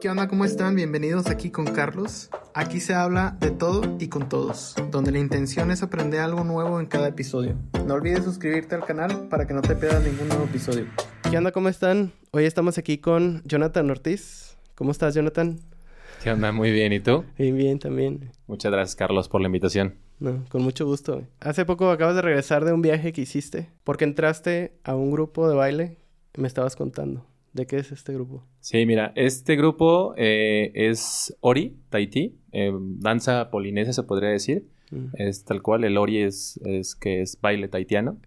¿Qué onda? ¿Cómo están? Bienvenidos aquí con Carlos. Aquí se habla de todo y con todos, donde la intención es aprender algo nuevo en cada episodio. No olvides suscribirte al canal para que no te pierdas ningún nuevo episodio. ¿Qué onda? ¿Cómo están? Hoy estamos aquí con Jonathan Ortiz. ¿Cómo estás, Jonathan? ¿Qué onda? Muy bien. ¿Y tú? Bien, bien, también. Muchas gracias, Carlos, por la invitación. No, con mucho gusto. Hace poco acabas de regresar de un viaje que hiciste porque entraste a un grupo de baile. Me estabas contando. ¿De qué es este grupo? Sí, mira, este grupo eh, es Ori, Tahití, eh, danza polinesia se podría decir. Mm. Es tal cual, el Ori es, es que es baile tahitiano.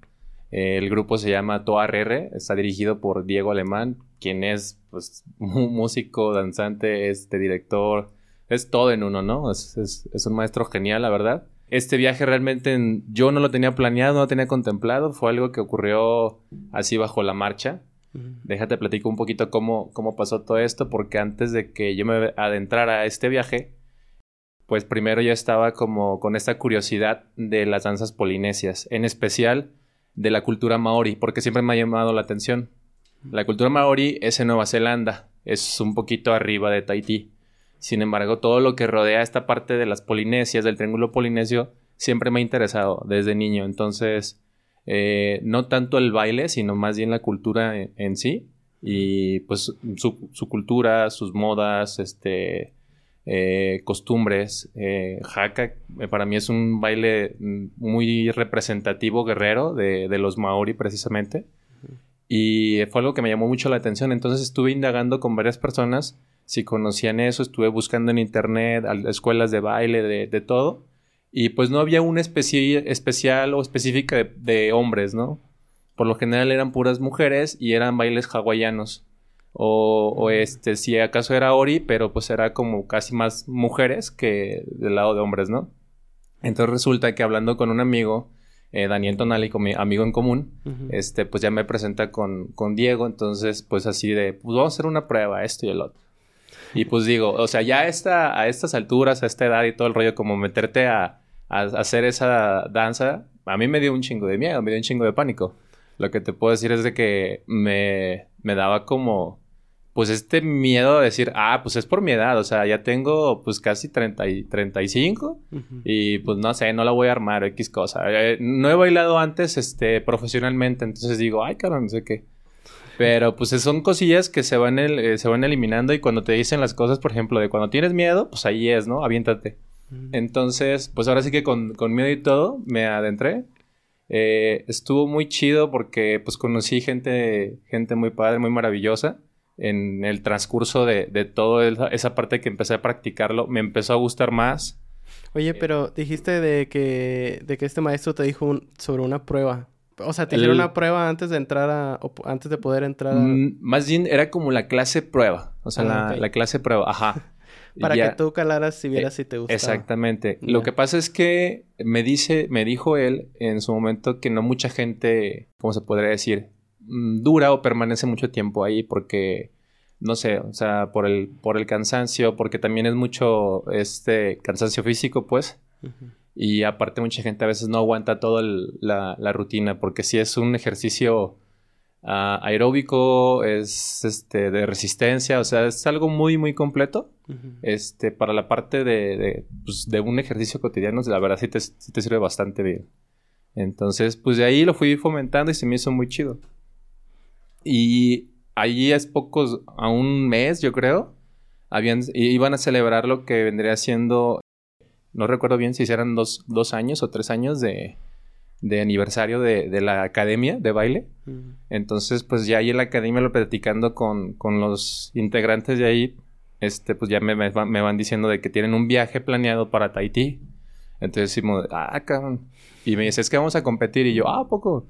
Eh, el grupo se llama Toa RR, está dirigido por Diego Alemán, quien es pues un músico, danzante, este director, es todo en uno, ¿no? Es, es- es un maestro genial, la verdad. Este viaje realmente en- yo no lo tenía planeado, no lo tenía contemplado, fue algo que ocurrió así bajo la marcha. Déjate platico un poquito cómo, cómo pasó todo esto, porque antes de que yo me adentrara a este viaje, pues primero yo estaba como con esta curiosidad de las danzas polinesias, en especial de la cultura maori, porque siempre me ha llamado la atención. La cultura maori es en Nueva Zelanda, es un poquito arriba de Tahití. Sin embargo, todo lo que rodea esta parte de las polinesias, del triángulo polinesio, siempre me ha interesado desde niño. Entonces, eh, no tanto el baile, sino más bien la cultura en, en sí. Y pues su, su cultura, sus modas, este, eh, costumbres. Eh, Haka eh, para mí es un baile muy representativo guerrero de, de los maori precisamente. Y fue algo que me llamó mucho la atención. Entonces estuve indagando con varias personas si conocían eso. Estuve buscando en internet, escuelas de baile, de, de todo. Y pues no había una especie especial o específica de, de hombres, ¿no? Por lo general eran puras mujeres y eran bailes hawaianos. O, o este, si acaso era Ori, pero pues era como casi más mujeres que del lado de hombres, ¿no? Entonces resulta que hablando con un amigo, eh, Daniel Tonali, con mi amigo en común, este, pues ya me presenta con, con Diego, entonces pues así de, pues vamos a hacer una prueba, esto y el otro. Y pues digo, o sea, ya esta, a estas alturas, a esta edad y todo el rollo, como meterte a, a hacer esa danza, a mí me dio un chingo de miedo, me dio un chingo de pánico. Lo que te puedo decir es de que me, me daba como, pues este miedo de decir, ah, pues es por mi edad, o sea, ya tengo pues casi 30 y 35 Ujú. y pues no sé, no la voy a armar, X cosa. Eh, no he bailado antes este, profesionalmente, entonces digo, ay, cabrón, no sé qué. Pero pues son cosillas que se van, el- eh, se van eliminando y cuando te dicen las cosas, por ejemplo, de cuando tienes miedo, pues ahí es, ¿no? Aviéntate. Entonces, pues ahora sí que con, con miedo y todo me adentré. Eh, estuvo muy chido porque pues conocí gente, gente muy padre, muy maravillosa. En el transcurso de, de toda esa, parte que empecé a practicarlo, me empezó a gustar más. Oye, pero dijiste de que, de que este maestro te dijo un- sobre una prueba. O sea, te hicieron El- una prueba antes de entrar a... o antes de poder entrar a... Mm, más bien era como la clase prueba. O sea, Ah, la, la clase prueba. Ajá. Para Ya- que tú calaras si vieras si te gustaba. Exactamente. Lo que pasa es que me dice, me dijo él en su momento que no mucha gente, ¿cómo se podría decir? Mm, Dura o permanece mucho tiempo ahí porque, no sé, o sea, por el, por el cansancio, porque también es mucho este cansancio físico, pues. Y aparte mucha gente a veces no aguanta toda la, la rutina porque si es un ejercicio ah, aeróbico, es este de resistencia, o sea, es algo muy, muy completo. Este, para la parte de, de, pues, de un ejercicio cotidiano, la verdad sí te, sí te sirve bastante bien. Entonces, pues de ahí lo fui fomentando y se me hizo muy chido. Y allí es pocos, a un mes, yo creo, habían, iban a celebrar lo que vendría siendo, no recuerdo bien si eran dos, dos años o tres años de, de aniversario de, de la academia de baile. Ujú. Entonces, pues ya ahí en la academia lo platicando con, con los integrantes de ahí, este, pues ya me, me van, me van diciendo de que tienen un viaje planeado para Tahití. Entonces decimos, ah, cabrón. Y me dice, es que vamos a competir. Y yo, ah, ¿a poco.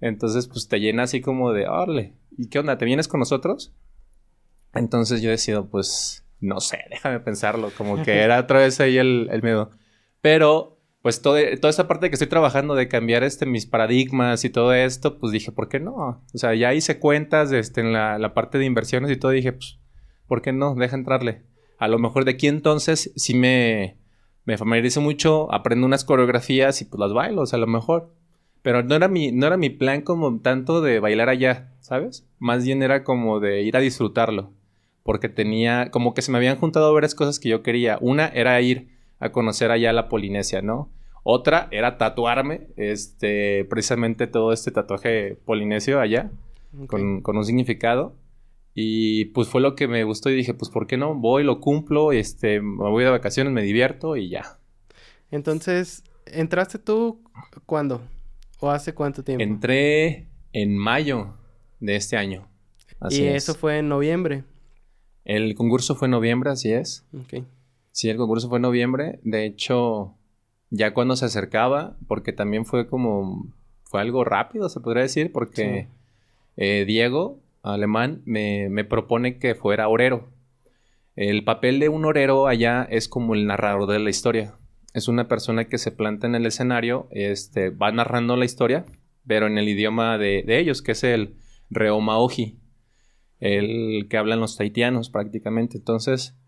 Entonces, pues te llena así como de, órale, ¿y qué onda? ¿Te vienes con nosotros? Entonces yo decido, pues, no sé, déjame pensarlo. Como que era otra vez ahí el, el miedo. Pero, pues, toda esa parte que estoy trabajando de cambiar este, mis paradigmas y todo esto, pues dije, ¿por qué no? O sea, ya hice cuentas este, en la, la parte de inversiones y todo. Dije, pues, ¿por qué no? Deja entrarle. A lo mejor de aquí entonces sí me, me familiarizo mucho, aprendo unas coreografías y pues las bailo, o sea, a lo mejor. Pero no era mi, no era mi plan como tanto de bailar allá, ¿sabes? Más bien era como de ir a disfrutarlo. porque tenía, como que se me habían juntado varias cosas que yo quería. Una era ir a conocer allá la Polinesia, ¿no? Otra era tatuarme, este, precisamente todo este tatuaje polinesio allá, con, con, un significado. Y pues fue lo que me gustó y dije, pues ¿por qué no? Voy, lo cumplo, este, me voy de vacaciones, me divierto y ya. Entonces, ¿entraste tú cuándo? ¿O hace cuánto tiempo? Entré en mayo de este año. y eso fue en noviembre. El concurso fue en noviembre, así es. Ok. Sí, el concurso fue en noviembre. De hecho, ya cuando se acercaba, porque también fue como, fue algo rápido, se podría decir, porque eh, Diego, alemán, me, me, propone que fuera orero. El papel de un orero allá es como el narrador de la historia. Es una persona que se planta en el escenario, este, va narrando la historia, pero en el idioma de, de ellos, que es el Reomaoji el que hablan los taitianos prácticamente. Entonces,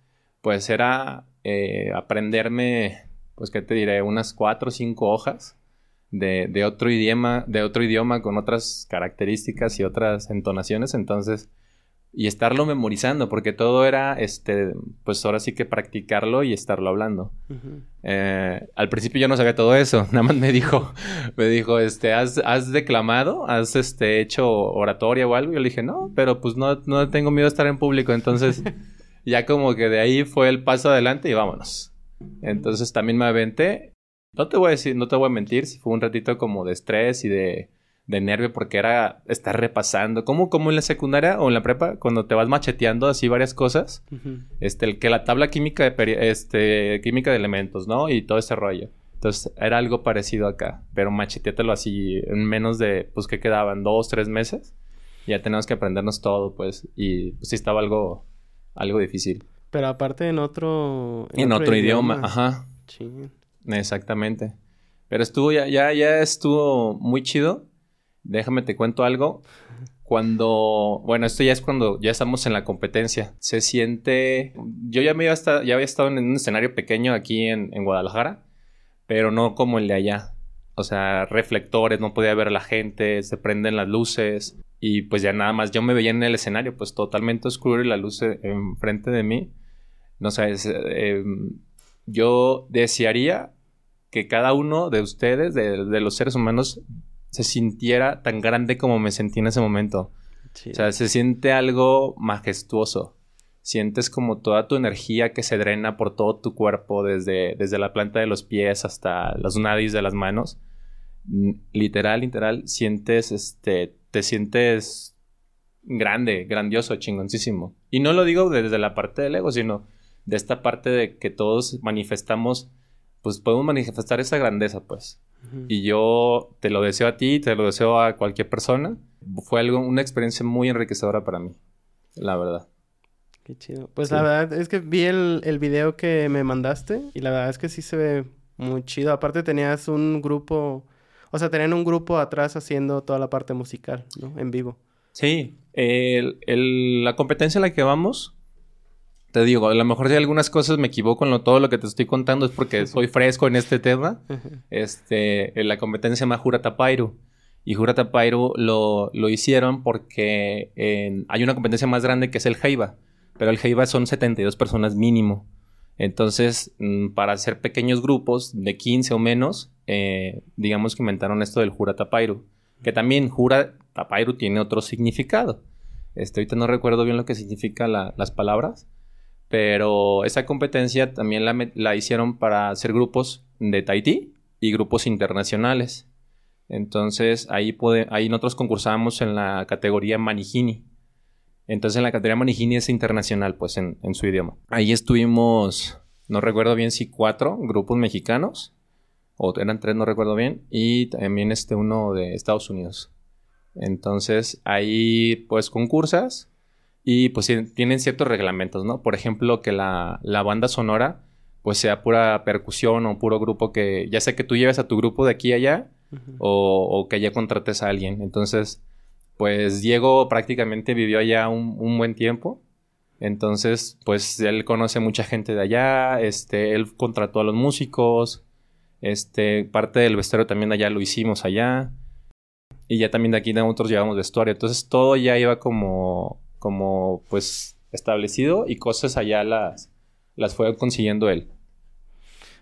pues era eh, aprenderme, pues, ¿qué te diré? Unas cuatro o cinco hojas de, de, otro idioma, de otro idioma con otras características y otras entonaciones. Entonces, y estarlo memorizando, porque todo era, este, pues ahora sí que practicarlo y estarlo hablando. Eh, al principio yo no sabía todo eso, nada más me dijo, me dijo, este, ¿has, has declamado? ¿Has, este, hecho oratoria o algo? Y yo le dije, no, pero pues no, no tengo miedo a estar en público, entonces ya como que de ahí fue el paso adelante y vámonos. Entonces también me aventé, no te voy a decir, no te voy a mentir, si fue un ratito como de estrés y de de nervio porque era estar repasando, como, como en la secundaria o en la prepa, cuando te vas macheteando así varias cosas, este, el que la tabla química de, este, química de elementos, ¿no? Y todo ese rollo. Entonces era algo parecido acá, pero macheteátelo así en menos de, pues que quedaban dos, tres meses. Ya tenemos que aprendernos todo, pues, y pues sí estaba algo, algo difícil. Pero aparte en otro... En, otro, idioma. ajá. Sí. Exactamente. Pero estuvo, ya, ya, ya estuvo muy chido Déjame te cuento algo. Cuando, bueno, esto ya es cuando ya estamos en la competencia. Se siente, yo ya me iba ya había estado en un escenario pequeño aquí en, Guadalajara, pero no como el de allá. O sea, reflectores, no podía ver a la gente, se prenden las luces y pues ya nada más yo me veía en el escenario, pues totalmente oscuro y la luz enfrente de mí. No sé, em, yo desearía que cada uno de ustedes, de los seres humanos, se sintiera tan grande como me sentí en ese momento. O sea, se siente algo majestuoso. Sientes como toda tu energía que se drena por todo tu cuerpo, desde, desde la planta de los pies hasta los nadis de las manos. Literal, literal, sientes, este, te sientes grande, grandioso, chingoncísimo. Y no lo digo desde la parte del ego, sino de esta parte de que todos manifestamos, pues podemos manifestar esa grandeza, pues. Y yo te lo deseo a ti, te lo deseo a cualquier persona. Fue algo, una experiencia muy enriquecedora para mí, la verdad. Qué chido. Pues la verdad es que vi el, el video que me mandaste y la verdad es que sí se ve muy chido. Aparte tenías un grupo, o sea, tenían un grupo atrás haciendo toda la parte musical, ¿no? En vivo. Sí, el, la competencia en la que vamos te digo, a lo mejor si algunas cosas me equivoco en todo lo que te estoy contando es porque soy fresco en este tema. este, la competencia se llama Juratapairu. Y Juratapairu lo, lo hicieron porque hay una competencia más grande que es el Heiba. Pero el Heiba son 72 personas mínimo. Entonces, mm, para hacer pequeños grupos de 15 o menos, eh, digamos que inventaron esto del Juratapairu. Que también Juratapairu tiene otro significado. Este, ahorita no recuerdo bien lo que significa las palabras pero esa competencia también la, hicieron para hacer grupos de Tahití y grupos internacionales. Entonces ahí, ahí nosotros concursábamos en la categoría Manijini. Entonces en la categoría Manijini es internacional, pues en, en su idioma. Ahí estuvimos, no recuerdo bien si cuatro grupos mexicanos, o eran tres, no recuerdo bien, y también este uno de Estados Unidos. Entonces ahí pues concursas y pues tienen ciertos reglamentos, ¿no? Por ejemplo, que la, banda sonora pues sea pura percusión o puro grupo que ya sea que tú lleves a tu grupo de aquí a allá o, que ya contrates a alguien. Entonces, pues Diego prácticamente vivió allá un, buen tiempo. Entonces, pues él conoce mucha gente de allá, este, él contrató a los músicos, este, parte del vestuario también allá lo hicimos allá. Y ya también de aquí nosotros llevamos vestuario. Entonces todo ya iba como como pues establecido y cosas allá las, las fue consiguiendo él.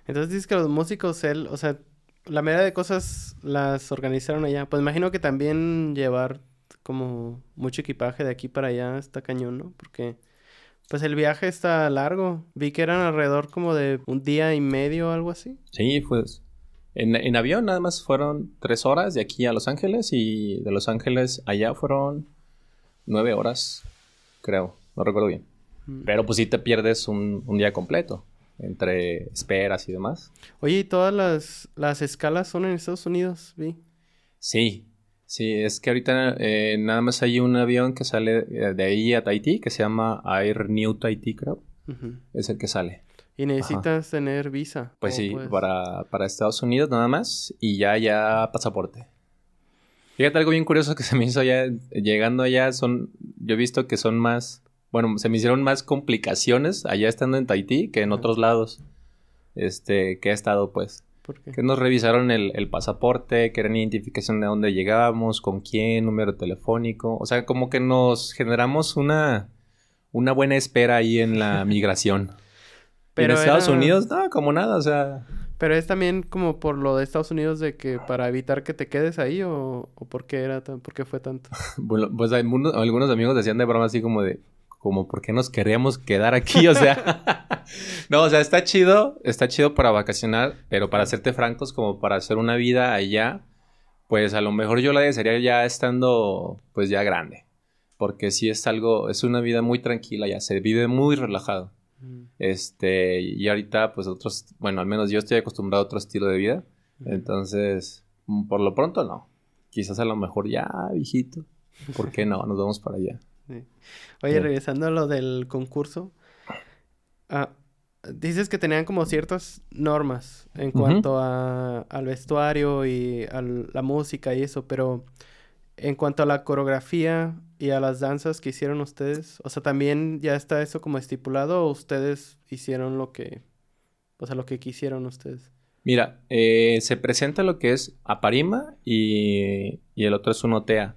Entonces dices que los músicos, él, o sea, la mayoría de cosas las organizaron allá. Pues imagino que también llevar como mucho equipaje de aquí para allá está cañón, ¿no? Porque pues el viaje está largo. Vi que eran alrededor como de un día y medio o algo así. Sí, pues en, en avión nada más fueron tres horas de aquí a Los Ángeles y de Los Ángeles allá fueron nueve horas, creo, no recuerdo bien. Mm. Pero pues sí te pierdes un, un día completo entre esperas y demás. Oye, ¿y todas las, las escalas son en Estados Unidos, vi? Sí, sí, es que ahorita eh, nada más hay un avión que sale eh, de ahí a Tahití, que se llama Air New Tahití, creo. Es el que sale. ¿Y necesitas tener visa? Pues sí, para, para Estados Unidos nada más y ya, ya pasaporte. Fíjate algo bien curioso que se me hizo allá, llegando allá, son, yo he visto que son más bueno, se me hicieron más complicaciones allá estando en Tahití que en otros lados. Este, que he estado, pues. ¿Por qué? Que nos revisaron el, el pasaporte, que era identificación de dónde llegábamos, con quién, número telefónico. O sea, como que nos generamos una, una buena espera ahí en la migración. Pero en Estados Unidos, no, como nada, o sea. Pero es también como por lo de Estados Unidos de que para evitar que te quedes ahí o, o por qué era tan, por qué fue tanto. bueno, pues algunos amigos decían de broma así como de, como por qué nos queríamos quedar aquí, o sea, no, o sea, está chido, está chido para vacacionar, pero para serte francos, como para hacer una vida allá, pues a lo mejor yo la desearía ya estando, pues ya grande, porque si es algo, es una vida muy tranquila ya, se vive muy relajado. Este, y ahorita, pues otros, bueno, al menos yo estoy acostumbrado a otro estilo de vida, entonces, mm, por lo pronto no. Quizás a lo mejor ya, viejito, ¿por qué no? Nos vamos para allá. Oye, regresando a lo del concurso. Ah, dices que tenían como ciertas normas en cuanto a, al vestuario y a la música y eso, pero en cuanto a la coreografía y a las danzas que hicieron ustedes, o sea, también ya está eso como estipulado o ustedes hicieron lo que, o sea, lo que quisieron ustedes. Mira, eh, se presenta lo que es Aparima y, y el otro es un Otea.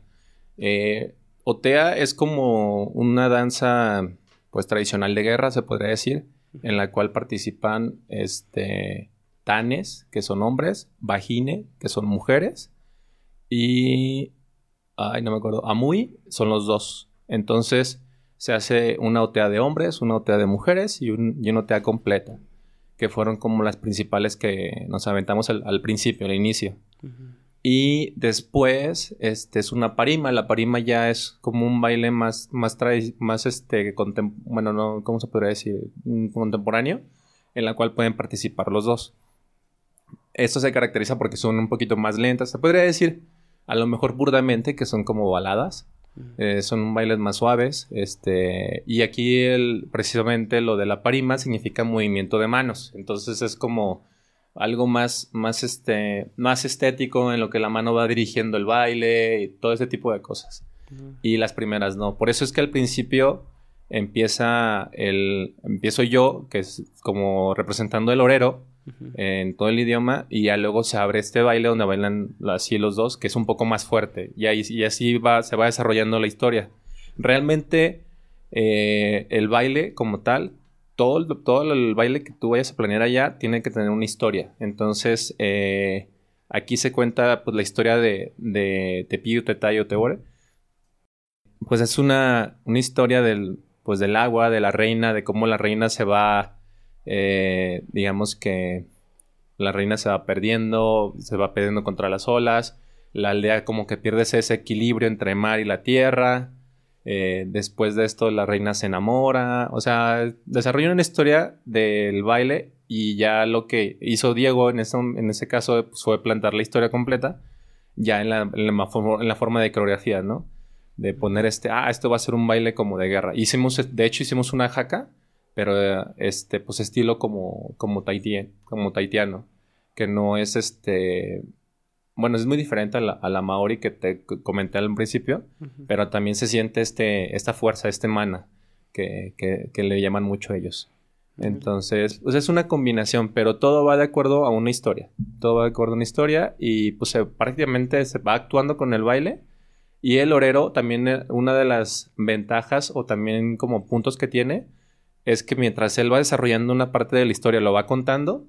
Eh, Otea es como una danza pues tradicional de guerra, se podría decir, en la cual participan este tanes, que son hombres, vagine, que son mujeres, y ay, no me acuerdo, amui son los dos. Entonces se hace una otea de hombres, una otea de mujeres y, un, una otea completa, que fueron como las principales que nos aventamos al, principio, al inicio. Y después, este, es una parima. La parima ya es como un baile más, más, más este, bueno, no, ¿cómo se podría decir? Contemporáneo, en la cual pueden participar los dos. Esto se caracteriza porque son un poquito más lentas. Se podría decir, a lo mejor burdamente, que son como baladas. Eh, son bailes más suaves. Este, y aquí el, precisamente lo de la parima significa movimiento de manos. Entonces es como algo más, más, este, más estético en lo que la mano va dirigiendo el baile y todo ese tipo de cosas. Y las primeras no. Por eso es que al principio empieza el, empiezo yo, que es como representando el orero en todo el idioma, y ya luego se abre este baile donde bailan así los dos, que es un poco más fuerte. Y, ahí, y así va, se va desarrollando la historia. Realmente eh, el baile como tal todo el, baile que tú vayas a planear allá tiene que tener una historia. Entonces, eh, aquí se cuenta pues, la historia de, de Tepío, Tetayo, Teore. Pues es una, una historia del, pues, del agua, de la reina, de cómo la reina se va, eh, digamos que la reina se va perdiendo, se va perdiendo contra las olas, la aldea como que pierde ese equilibrio entre mar y la tierra, eh, después de esto la reina se enamora. O sea, desarrolla una historia del baile y ya lo que hizo Diego en, en ese caso pues, fue plantar la historia completa ya en la, en la, forma de coreografía, ¿no? De poner este, ah, esto va a ser un baile como de guerra. Hicimos, de hecho, hicimos una jaca, pero este, pues estilo como, como, como taitiano, que no es este, bueno, es muy diferente a la, Maori que te comenté al principio, pero también se siente este, esta fuerza, este mana, que, le llaman mucho a ellos. Entonces, pues es una combinación, pero todo va de acuerdo a una historia. Todo va de acuerdo a una historia y pues prácticamente se va actuando con el baile Y el orero también, eh, una de las ventajas o también como puntos que tiene, es que mientras él va desarrollando una parte de la historia, lo va contando,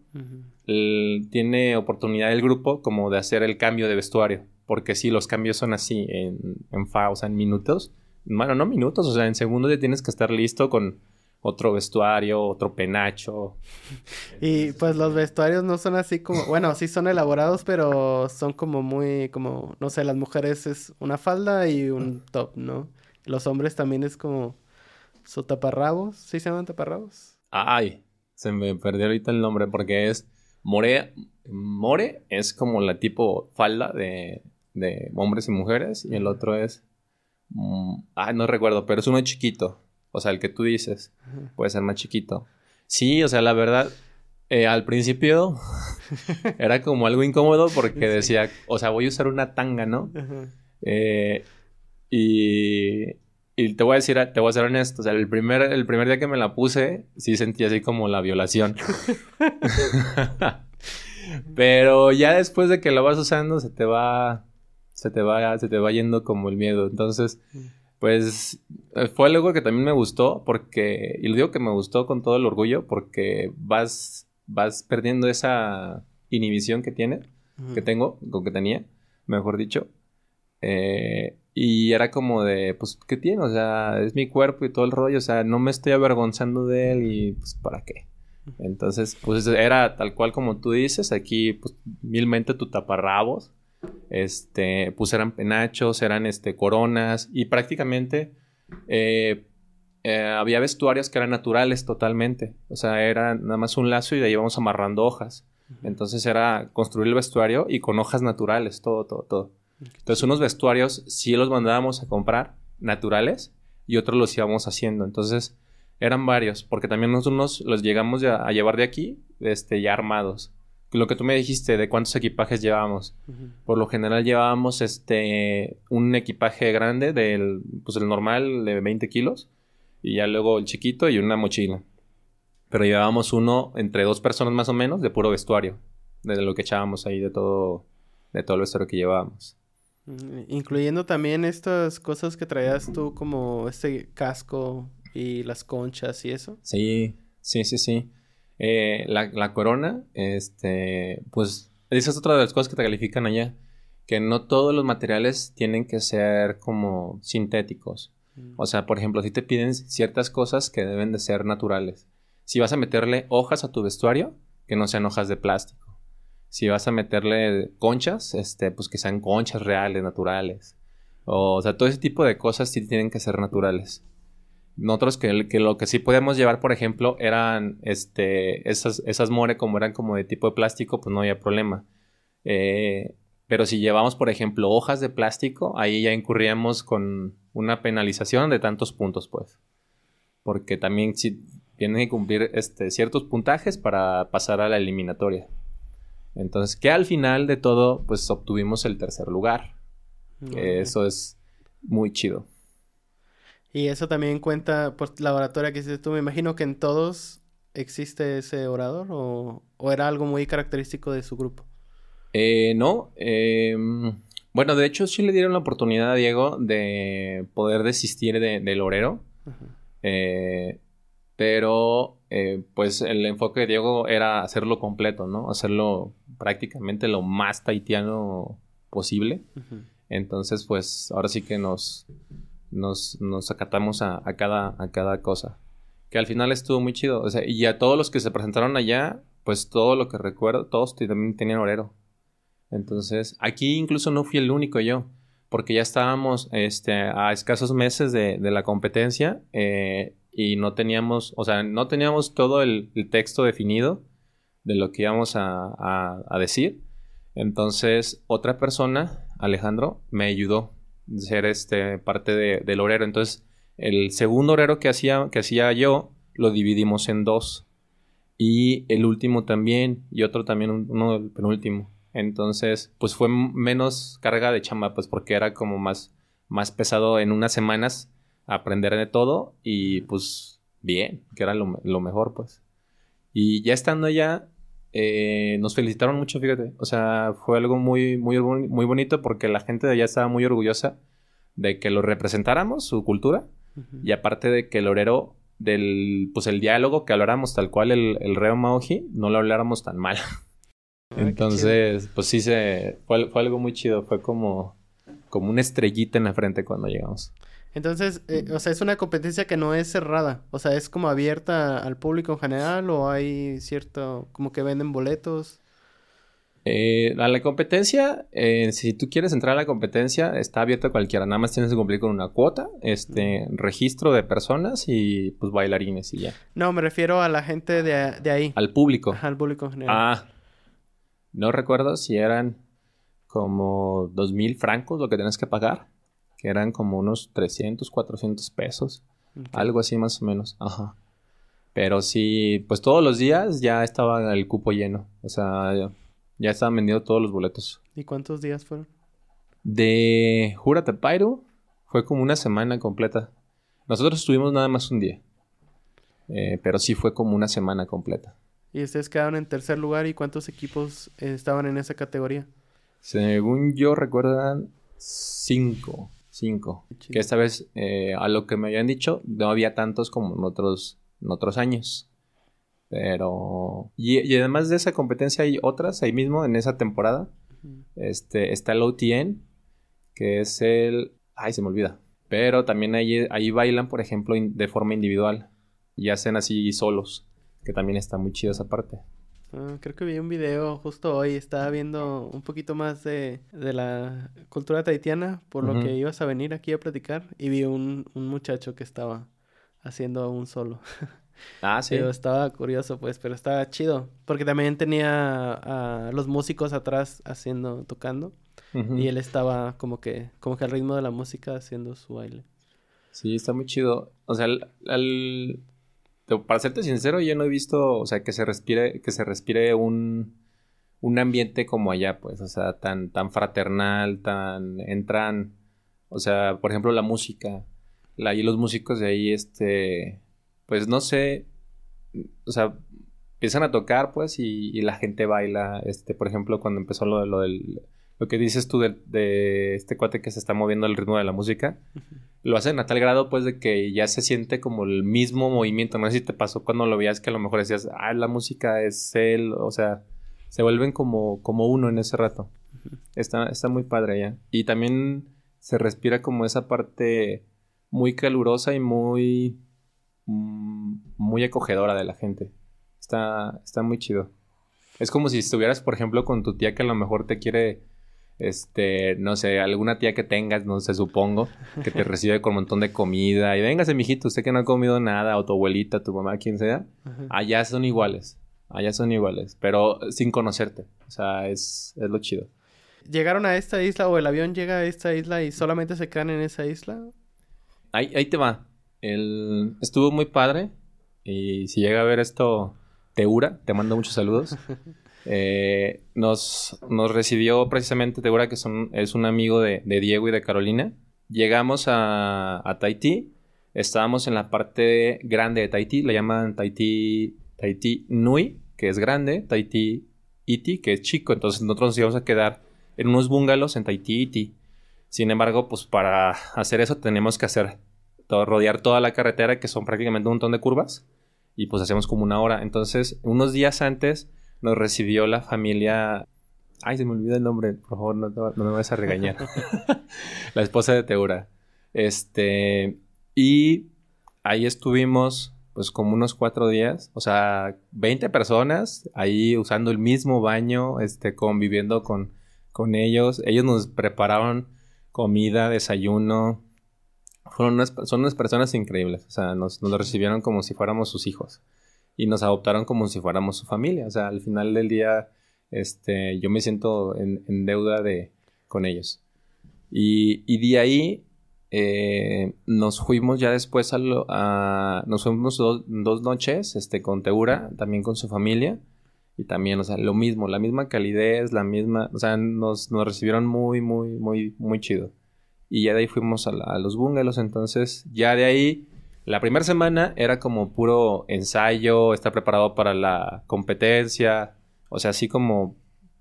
tiene oportunidad el grupo como de hacer el cambio de vestuario. Porque si los cambios son así en, en fa, o sea, en minutos. Bueno, no minutos, o sea, en segundos ya tienes que estar listo con otro vestuario, otro penacho. Y pues los vestuarios no son así como, bueno, sí son elaborados, pero son como muy, como, no sé, las mujeres es una falda y un top, ¿no? Los hombres también es como su taparrabos, ¿sí se llaman taparrabos? Ay, se me perdió ahorita el nombre porque es more, more es como la tipo falda de, de hombres y mujeres y el otro es, mm, ay, no recuerdo, pero es uno chiquito. O sea, el que tú dices puede ser más chiquito. Sí, o sea, la verdad, eh, al principio era como algo incómodo porque decía, o sea, voy a usar una tanga, ¿no? Eh, y, y, te voy a decir, te voy a ser honesto, o sea, el primer, el primer día que me la puse, sí sentí así como la violación. Pero ya después de que la vas usando, se te va, se te va, se te va yendo como el miedo. Entonces, pues eh, fue algo que también me gustó porque, y lo digo que me gustó con todo el orgullo porque vas, vas perdiendo esa inhibición que tiene, que tengo, con que tenía, mejor dicho. Eh, y era como de, pues, ¿qué tiene? O sea, es mi cuerpo y todo el rollo, o sea, no me estoy avergonzando de él y pues, ¿para qué? Entonces, pues era tal cual como tú dices, aquí, pues, milmente tu taparrabos este, pues eran penachos, eran este, coronas y prácticamente eh, eh, había vestuarios que eran naturales totalmente. O sea, era nada más un lazo y de ahí íbamos amarrando hojas. Entonces era construir el vestuario y con hojas naturales, todo, todo, todo. Entonces unos vestuarios sí los mandábamos a comprar naturales y otros los íbamos haciendo. Entonces eran varios, porque también nosotros los llegamos a, llevar de aquí este, ya armados lo que tú me dijiste de cuántos equipajes llevábamos. Por lo general llevábamos este un equipaje grande del pues el normal de 20 kilos y ya luego el chiquito y una mochila. Pero llevábamos uno entre dos personas más o menos de puro vestuario, de lo que echábamos ahí de todo de todo el vestuario que llevábamos. Incluyendo también estas cosas que traías tú como este casco y las conchas y eso. Sí, sí, sí, sí. Eh, la, corona, este, pues esa es otra de las cosas que te califican allá, que no todos los materiales tienen que ser como sintéticos. Mm. O sea, por ejemplo, si te piden ciertas cosas que deben de ser naturales. Si vas a meterle hojas a tu vestuario, que no sean hojas de plástico. Si vas a meterle conchas, este, pues que sean conchas reales, naturales. O, o sea, todo ese tipo de cosas sí tienen que ser naturales. Nosotros que, lo que sí podíamos llevar, por ejemplo, eran este, esas, more como eran como de tipo de plástico, pues no había problema. Eh, pero si llevamos, por ejemplo, hojas de plástico, ahí ya incurríamos con una penalización de tantos puntos, pues. Porque también sí, tienen que cumplir este, ciertos puntajes para pasar a la eliminatoria. Entonces, que al final de todo, pues obtuvimos el tercer lugar. eso es muy chido. Y eso también cuenta por la oratoria que hiciste tú. Me imagino que en todos existe ese orador o, era algo muy característico de su grupo. Eh, no. Em, bueno, de hecho sí le dieron la oportunidad a Diego de poder desistir del orero. Eh, pero eh, pues el enfoque de Diego era hacerlo completo, ¿no? Hacerlo prácticamente lo más taitiano posible. Entonces, pues ahora sí que nos, nos, nos acatamos a, cada, a cada cosa. Que al final estuvo muy chido. O sea, y a todos los que se presentaron allá, pues todo lo que recuerdo, todos también tenían orero. Entonces, aquí incluso no fui el único yo, porque ya estábamos este, a escasos meses de, la competencia eh, y no teníamos, o sea, no teníamos todo el, texto definido de lo que íbamos a, a decir. Entonces, otra persona, Alejandro, me ayudó ser este, parte de, del orero. Entonces, el segundo orero que hacía, que hacía yo, lo dividimos en dos. Y el último también, y otro también, uno el penúltimo. Entonces, pues fue menos carga de chamba, pues porque era como más, más pesado en unas semanas aprender de todo y pues bien, que era lo, lo mejor, pues. Y ya estando allá, eh, nos felicitaron mucho, fíjate. O sea, fue algo muy, muy, muy bonito porque la gente de allá estaba muy orgullosa de que lo representáramos, su cultura, y aparte de que el orero del, pues el diálogo que habláramos tal cual el, el reo Maoji, no lo habláramos tan mal. Entonces, pues sí se, fue, fue, algo muy chido, fue como, como una estrellita en la frente cuando llegamos. Entonces, eh, o sea, es una competencia que no es cerrada, o sea, es como abierta al público en general o hay cierto, como que venden boletos. Eh, a la competencia, eh, si tú quieres entrar a la competencia, está abierta a cualquiera. Nada más tienes que cumplir con una cuota, este, registro de personas y pues bailarines y ya. No, me refiero a la gente de, de ahí. Al público. al público en general. Ah. No recuerdo si eran como dos mil francos lo que tienes que pagar. Que eran como unos 300, 400 pesos. Algo así más o menos. Ajá. Pero sí, pues todos los días ya estaba el cupo lleno. O sea, ya estaban vendiendo todos los boletos. ¿Y cuántos días fueron? De Júrate Pairo fue como una semana completa. Nosotros estuvimos nada más un día. Eh, pero sí fue como una semana completa. ¿Y ustedes quedaron en tercer lugar? ¿Y cuántos equipos estaban en esa categoría? Según yo recuerdan, cinco. Cinco. Que esta vez, eh, a lo que me habían dicho, no había tantos como en otros, en otros años. Pero. Y, además de esa competencia hay otras ahí mismo en esa temporada. Este, está el OTN, que es el. Ay, se me olvida. Pero también ahí, ahí bailan, por ejemplo, de forma individual. Y hacen así solos. Que también está muy chido esa parte. Ah, creo que vi un video justo hoy. Estaba viendo un poquito más de, de la cultura tahitiana. Por lo que ibas a venir aquí a platicar. Y vi un, un muchacho que estaba haciendo un solo. Ah, sí. estaba curioso, pues, pero estaba chido. Porque también tenía a los músicos atrás haciendo, tocando. Y él estaba como que, como que al ritmo de la música haciendo su baile. Sí, está muy chido. O sea, al, para serte sincero, yo no he visto, o sea, que se respire, que se respire un, un ambiente como allá, pues, o sea, tan, tan fraternal, tan, entran, o sea, por ejemplo, la música, la, y los músicos de ahí, este, pues no sé, o sea, empiezan a tocar, pues, y, la gente baila, este, por ejemplo, cuando empezó lo, lo del, lo que dices tú de, este cuate que se está moviendo al ritmo de la música, lo hacen a tal grado, pues, de que ya se siente como el mismo movimiento, no sé si te pasó cuando lo veías que a lo mejor decías, ah, la música es él, o sea, se vuelven como, como uno en ese rato. Está, está muy padre ya. Y también se respira como esa parte muy calurosa y muy Mm, muy acogedora de la gente. Está, está muy chido. Es como si estuvieras, por ejemplo, con tu tía que a lo mejor te quiere, este, no sé, alguna tía que tengas, no sé, supongo, que te recibe con un montón de comida y véngase, mijito, usted que no ha comido nada, o tu abuelita, tu mamá, quien sea, allá son iguales, allá son iguales, pero sin conocerte, o sea, es, es lo chido. ¿Llegaron a esta isla o el avión llega a esta isla y solamente se quedan en esa isla? Ahí, ahí te va. El, estuvo muy padre. Y si llega a ver esto, Teura, te mando muchos saludos. Eh, nos, nos recibió precisamente Teura, que es un amigo de, Diego y de Carolina. Llegamos a, a, Tahití. Estábamos en la parte grande de Tahití. Le llaman Tahití, Tahití Nui, que es grande. Tahití Iti, que es chico. Entonces nosotros nos íbamos a quedar en unos bungalows en Tahití Iti. Sin embargo, pues para hacer eso tenemos que hacer rodear toda la carretera, que son prácticamente un montón de curvas, y pues hacemos como una hora. Entonces, unos días antes nos recibió la familia... Ay, se me olvida el nombre, por favor, no, no, me vas a regañar. la esposa de Teura. Este, y ahí estuvimos pues como unos cuatro días, o sea, 20 personas ahí usando el mismo baño, este, conviviendo con, con ellos. Ellos nos prepararon comida, desayuno, fueron unas, son unas personas increíbles. O sea, nos, nos lo recibieron como si fuéramos sus hijos. Y nos adoptaron como si fuéramos su familia. O sea, al final del día, este, yo me siento en, deuda de, con ellos. Y, y de ahí eh, nos fuimos ya después a, a nos fuimos dos, noches este, con Teura, también con su familia. Y también, o sea, lo mismo, la misma calidez, la misma, o sea, nos, nos recibieron muy, muy, muy, muy chido. Y ya de ahí fuimos a, los bungalows. Entonces, ya de ahí, la primera semana era como puro ensayo, estar preparado para la competencia. O sea, así como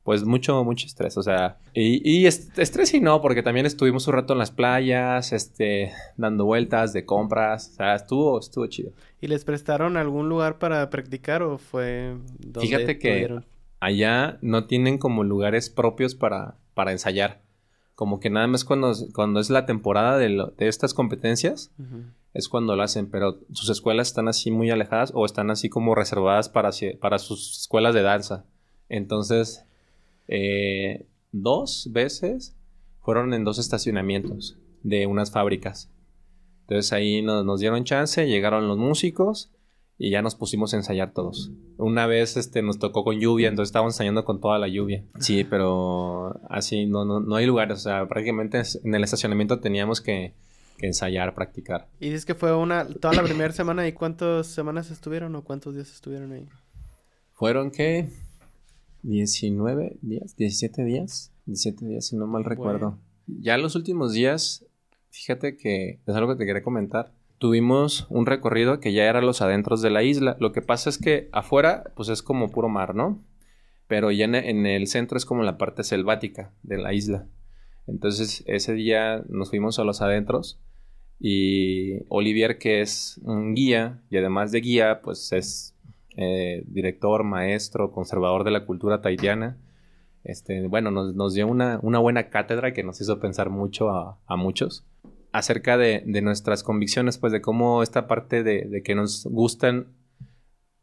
pues mucho, mucho estrés, o sea, y, y estrés y no, porque también estuvimos un rato en las playas, este, dando vueltas de compras, o sea, estuvo, estuvo chido. ¿Y les prestaron algún lugar para practicar o fue donde Fíjate que allá no tienen como lugares propios para, para ensayar, como que nada más cuando, cuando es la temporada de, de estas competencias, es cuando lo hacen, pero sus escuelas están así muy alejadas o están así como reservadas para, para sus escuelas de danza. Entonces, eh, dos veces fueron en dos estacionamientos de unas fábricas. Entonces ahí nos, dieron chance, llegaron los músicos y ya nos pusimos a ensayar todos. Una vez este, nos tocó con lluvia, entonces estábamos ensayando con toda la lluvia. Sí, pero así no, no, no hay lugares, o sea, prácticamente en el estacionamiento teníamos que, que ensayar, practicar. Y dices que fue una, toda la primera semana, ¿y cuántas semanas estuvieron o cuántos días estuvieron ahí? Fueron que 19 días, 17 días, 17 días si no mal recuerdo. Ya los últimos días, fíjate que es algo que te quería comentar. Tuvimos un recorrido que ya era los adentros de la isla. Lo que pasa es que afuera, pues es como puro mar, ¿no? Pero ya en el centro es como la parte selvática de la isla. Entonces ese día nos fuimos a los adentros y Olivier, que es un guía y además de guía, pues es eh, director, maestro, conservador de la cultura taitiana. Este, bueno, nos, dio una, buena cátedra que nos hizo pensar mucho a, muchos acerca de, nuestras convicciones, pues de cómo esta parte de, que nos gustan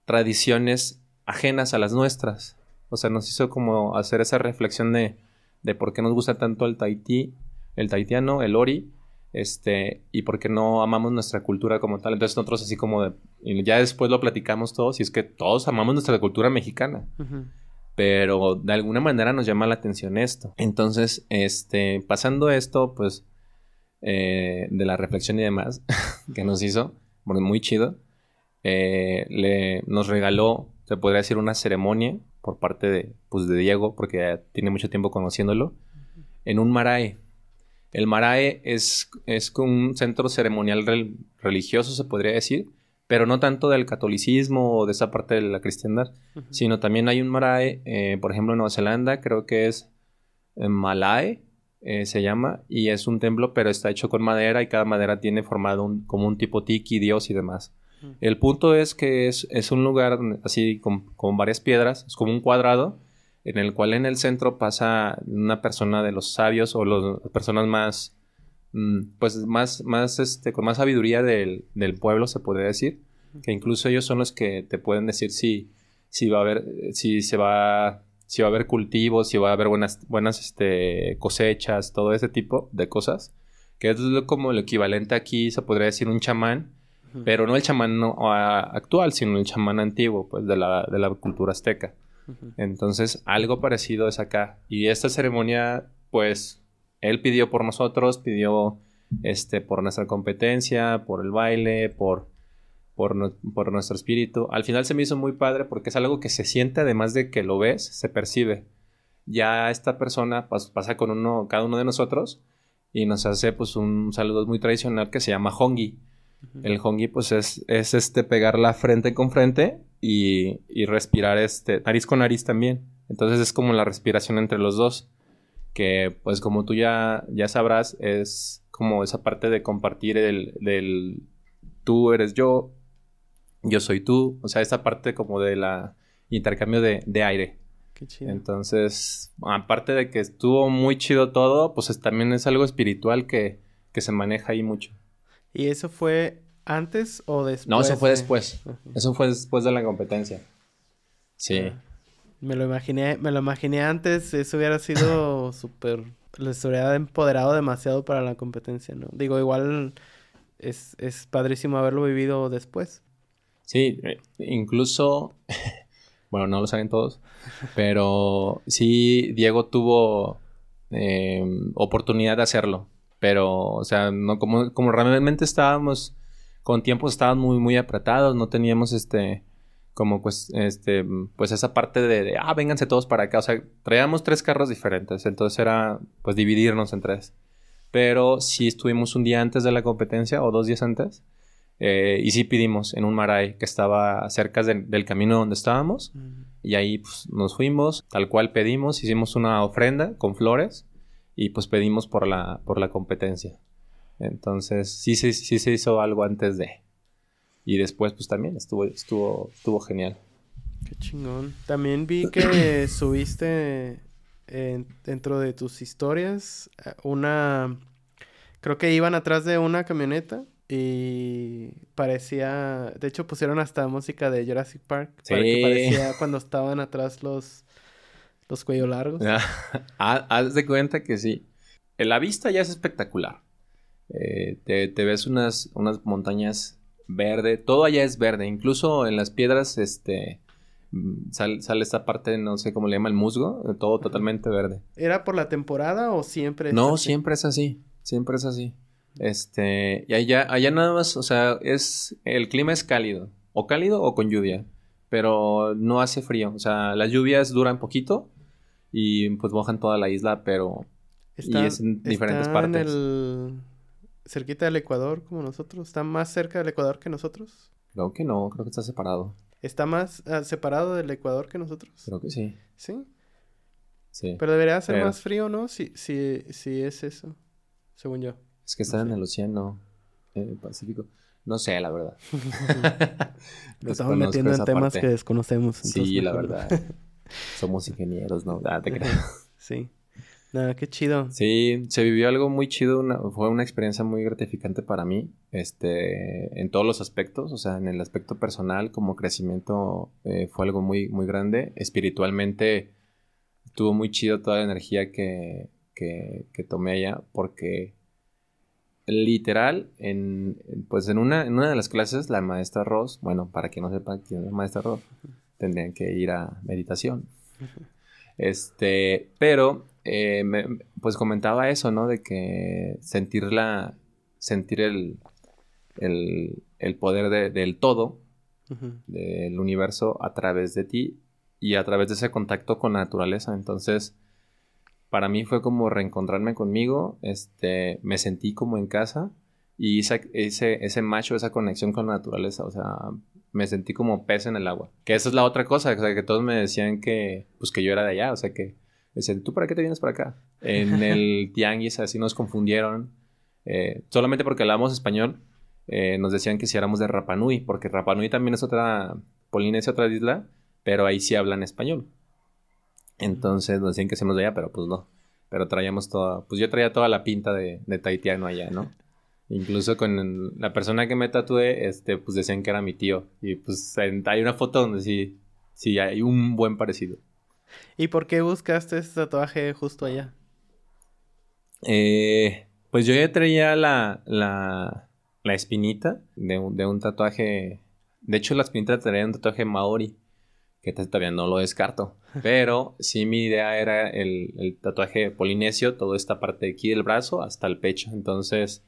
tradiciones ajenas a las nuestras. O sea, nos hizo como hacer esa reflexión de, de por qué nos gusta tanto el taití, el taitiano, el ori, este, y porque no amamos nuestra cultura como tal. Entonces nosotros así como de, y ya después lo platicamos todos, y es que todos amamos nuestra cultura mexicana. Pero de alguna manera nos llama la atención esto. Entonces, este, pasando esto, pues, eh, de la reflexión y demás que nos hizo, muy chido, eh, le, nos regaló, se podría decir, una ceremonia por parte de, pues, de Diego, porque ya tiene mucho tiempo conociéndolo, en un marae. El Marae es, es un centro ceremonial religioso, se podría decir, pero no tanto del catolicismo o de esa parte de la cristiandad, sino también hay un Marae, eh, por ejemplo en Nueva Zelanda, creo que es eh, Malae, eh, se llama, y es un templo, pero está hecho con madera y cada madera tiene formado un, como un tipo tiki, dios y demás. El punto es que es, es un lugar así con, con varias piedras, es como un cuadrado, en el cual en el centro pasa una persona de los sabios o las personas más, mm, pues más, más, este, con más sabiduría del, pueblo, se podría decir, que incluso ellos son los que te pueden decir si, si va a haber, si se va, si va a haber cultivos, si va a haber buenas, buenas este, cosechas, todo ese tipo de cosas, que es como el equivalente aquí, se podría decir un chamán, pero no el chamán actual, sino el chamán antiguo, pues de la, de la cultura azteca. Entonces, algo parecido es acá. Y esta ceremonia, pues, él pidió por nosotros, pidió este, por nuestra competencia, por el baile, por, por, nuestro espíritu. Al final se me hizo muy padre porque es algo que se siente, además de que lo ves, se percibe. Ya esta persona pasa con uno, cada uno de nosotros y nos hace pues un saludo muy tradicional que se llama hongi. El hongi pues es, es este pegar la frente con frente y, respirar este, nariz con nariz también. Entonces es como la respiración entre los dos, que pues como tú ya, ya sabrás, es como esa parte de compartir el, del tú eres yo, yo soy tú, o sea, esa parte como de la intercambio de, aire. Qué chido. Entonces, aparte de que estuvo muy chido todo, pues también es algo espiritual que, que se maneja ahí mucho. ¿Y eso fue antes o después? No, eso fue después. Eso fue después de la competencia. Sí. Ah, me lo imaginé, me lo imaginé antes, eso hubiera sido súper, les hubiera empoderado demasiado para la competencia, ¿no? Digo, igual es, es padrísimo haberlo vivido después. Sí, eh, incluso, bueno, no lo saben todos, pero sí, Diego tuvo eh, oportunidad de hacerlo, pero, o sea, no como, como realmente estábamos con tiempos estaban muy, muy apretados, no teníamos este, como pues, este, pues esa parte de, ah, vénganse todos para acá, o sea, traíamos tres carros diferentes, entonces era, pues, dividirnos en tres. Pero sí estuvimos un día antes de la competencia, o dos días antes, eh, y sí pidimos en un maray que estaba cerca del camino donde estábamos, y ahí pues, nos fuimos, tal cual pedimos, hicimos una ofrenda con flores y pues pedimos por la, por la competencia. Entonces sí, sí, sí se hizo algo antes de. Y después pues también estuvo, estuvo, estuvo genial. Qué chingón. También vi que subiste dentro de tus historias eh, una... Creo que iban atrás de una camioneta y parecía... De hecho pusieron hasta música de Jurassic Park. Sí. Para que parecía cuando estaban atrás los, los cuello largos. Ah, haz de cuenta que sí. La vista ya es espectacular. Eh, te, te, ves unas, unas montañas verde, todo allá es verde, incluso en las piedras, este, mm, sale, sale esta parte, no sé cómo le llama, el musgo, todo totalmente verde. ¿Era por la temporada o siempre? no, siempre es así, siempre es así. Este, y allá, allá nada más, o sea, es, el clima es cálido, o cálido o con lluvia, pero no hace frío, o sea, las lluvias duran poquito y pues mojan toda la isla, pero... y es en diferentes partes. el cerquita del Ecuador como nosotros? ¿Está más cerca del Ecuador que nosotros? Creo que no, creo que está separado. ¿Está más ah, separado del Ecuador que nosotros? Creo que sí. ¿Sí? Sí. Pero debería ser más frío, ¿no? Si, si, si es eso, según yo. Es que está en el océano eh, Pacífico. No sé, la verdad. Nos estamos metiendo en temas que desconocemos. Sí, la verdad. Somos ingenieros, ¿no? Ah, te creo. sí. Nada, qué chido. Sí, se vivió algo muy chido, fue una experiencia muy gratificante para mí, este, en todos los aspectos, o sea, en el aspecto personal como crecimiento eh, fue algo muy, muy grande, espiritualmente estuvo muy chido toda la energía que, que, que tomé allá, porque literal, en, pues en una, en una de las clases, la maestra Ross, bueno, para quien no sepa quién es la maestra Ross, tendrían que ir a meditación. Este, pero eh, pues comentaba eso, ¿no? De que sentir la, sentir el, el, poder del todo, del universo a través de ti y a través de ese contacto con la naturaleza. Entonces, para mí fue como reencontrarme conmigo, este, me sentí como en casa y ese, ese macho, esa conexión con la naturaleza, o sea, me sentí como pez en el agua. Que esa es la otra cosa, o sea, que todos me decían que, pues que yo era de allá, o sea, que Dicen, ¿tú para qué te vienes para acá? En el tianguis así nos confundieron. Eh, solamente porque hablábamos español, eh, nos decían que si éramos de Rapanui, porque Rapanui también es otra, Polinesia, otra isla, pero ahí sí hablan español. Entonces nos decían que somos de allá, pero pues no. Pero traíamos toda, pues yo traía toda la pinta de, de taitiano allá, ¿no? Incluso con la persona que me tatué, este, pues decían que era mi tío. Y pues hay una foto donde sí, sí hay un buen parecido. ¿Y por qué buscaste ese tatuaje justo allá? Eh, pues yo ya traía la, la, la espinita de un, de un, tatuaje. De hecho, la espinita traía un tatuaje maori, que todavía no lo descarto. Pero sí, mi idea era el, el tatuaje polinesio, toda esta parte de aquí del brazo hasta el pecho. Entonces,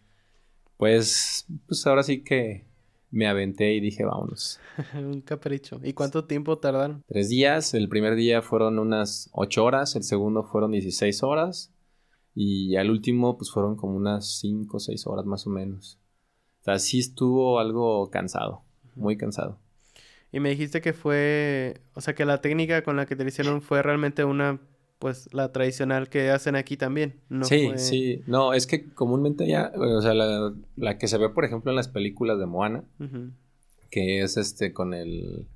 pues, pues ahora sí que me aventé y dije, vámonos. un capricho. ¿Y cuánto tiempo tardaron? Tres días. El primer día fueron unas ocho horas, el segundo fueron 16 horas y al último pues fueron como unas cinco o seis horas más o menos. O sea, sí estuvo algo cansado, muy cansado. Y me dijiste que fue, o sea, que la técnica con la que te hicieron fue realmente una pues la tradicional que hacen aquí también. No sí, sí. No, es que comúnmente ya, o sea, la, que se ve, por ejemplo, en las películas de Moana, que es este con el,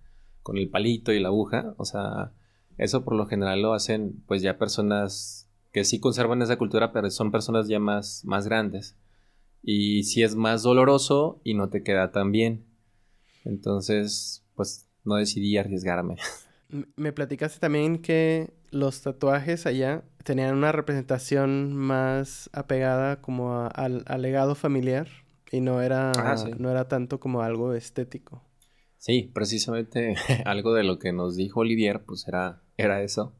con el palito y la aguja, o sea, eso por lo general lo hacen pues ya personas que sí conservan esa cultura, pero son personas ya más, más grandes. Y si es más doloroso y no te queda tan bien. Entonces, pues no decidí arriesgarme. Me platicaste también que los tatuajes allá tenían una representación más apegada como al, legado familiar y no era, ah, no era tanto como algo estético. Sí, precisamente algo de lo que nos dijo Olivier, pues era, era eso,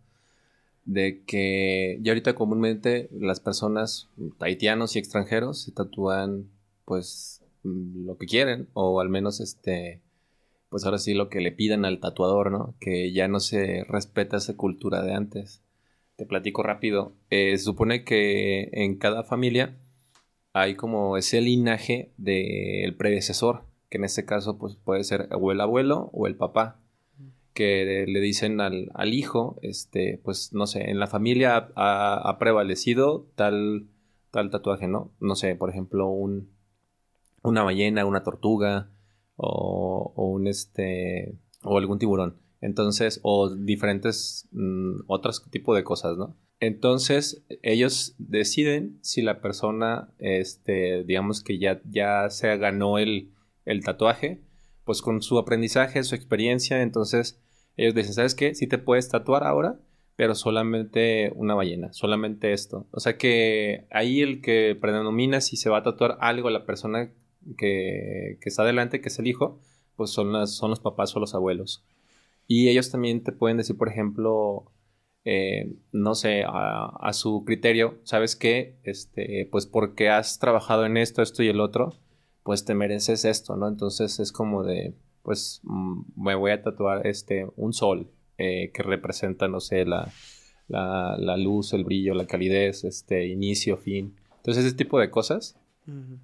de que ya ahorita comúnmente las personas, haitianos y extranjeros, se tatúan pues lo que quieren o al menos este pues ahora sí lo que le piden al tatuador, ¿no? Que ya no se respeta esa cultura de antes. Te platico rápido. Eh, se supone que en cada familia hay como ese linaje del predecesor, que en este caso pues puede ser o el abuelo o el papá, que le dicen al, al, hijo, este, pues no sé, en la familia ha, ha, prevalecido tal, tal tatuaje, ¿no? No sé, por ejemplo, un, una ballena, una tortuga o, o un este, o algún tiburón. Entonces, o diferentes mm, otros tipos de cosas, ¿no? Entonces, ellos deciden si la persona, este, digamos que ya, ya se ganó el, el tatuaje, pues con su aprendizaje, su experiencia, entonces ellos dicen, ¿sabes qué? Si te puedes tatuar ahora, pero solamente una ballena, solamente esto. O sea que ahí el que predomina si se va a tatuar algo la persona que, está adelante, que es el hijo, pues son, las, son los papás o los abuelos. Y ellos también te pueden decir, por ejemplo, eh, no sé, a, su criterio, ¿sabes qué? Este, pues porque has trabajado en esto, esto y el otro, pues te mereces esto, ¿no? Entonces es como de, pues mm, me voy a tatuar este, un sol eh, que representa, no sé, la, la, luz, el brillo, la calidez, este, inicio, fin. Entonces ese tipo de cosas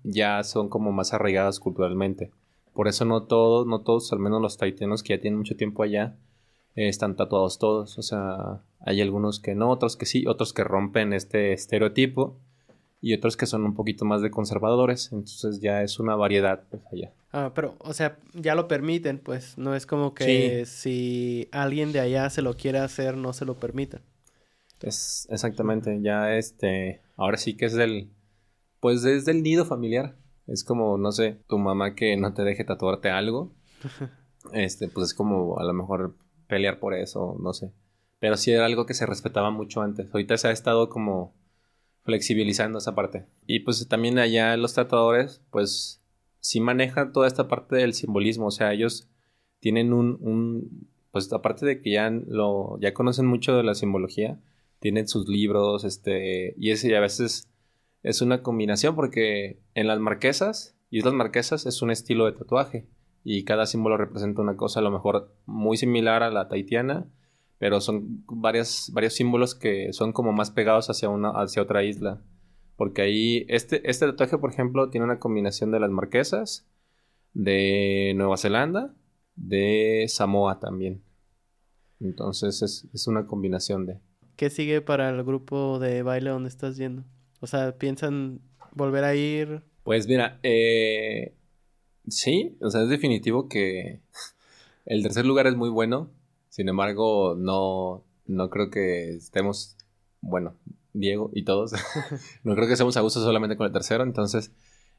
ya son como más arraigadas culturalmente. Por eso no todos, no todos, al menos los taitianos que ya tienen mucho tiempo allá, eh, están tatuados todos. O sea, hay algunos que no, otros que sí, otros que rompen este estereotipo y otros que son un poquito más de conservadores. Entonces ya es una variedad pues, allá. Ah, pero, o sea, ya lo permiten, pues. No es como que si alguien de allá se lo quiere hacer, no se lo permitan. Es exactamente, ya este, ahora sí que es del, pues es del nido familiar. Es como, no sé, tu mamá que no te deje tatuarte algo. Este, pues es como a lo mejor pelear por eso, no sé. Pero sí era algo que se respetaba mucho antes. Ahorita se ha estado como flexibilizando esa parte. Y pues también allá los tatuadores, pues sí manejan toda esta parte del simbolismo. O sea, ellos tienen un, un pues aparte de que ya lo, ya conocen mucho de la simbología, tienen sus libros, este, y ese a veces es una combinación porque en las marquesas, y las marquesas es un estilo de tatuaje y cada símbolo representa una cosa a lo mejor muy similar a la taitiana, pero son varios símbolos que son como más pegados hacia, una, hacia otra isla. Porque ahí, este, este tatuaje, por ejemplo, tiene una combinación de las marquesas, de Nueva Zelanda, de Samoa también. Entonces es, es una combinación de... ¿Qué sigue para el grupo de baile donde estás yendo? O sea, ¿piensan volver a ir? Pues mira, eh, sí, o sea, es definitivo que el tercer lugar es muy bueno. Sin embargo, no, no creo que estemos, bueno, Diego y todos, no creo que estemos a gusto solamente con el tercero. Entonces,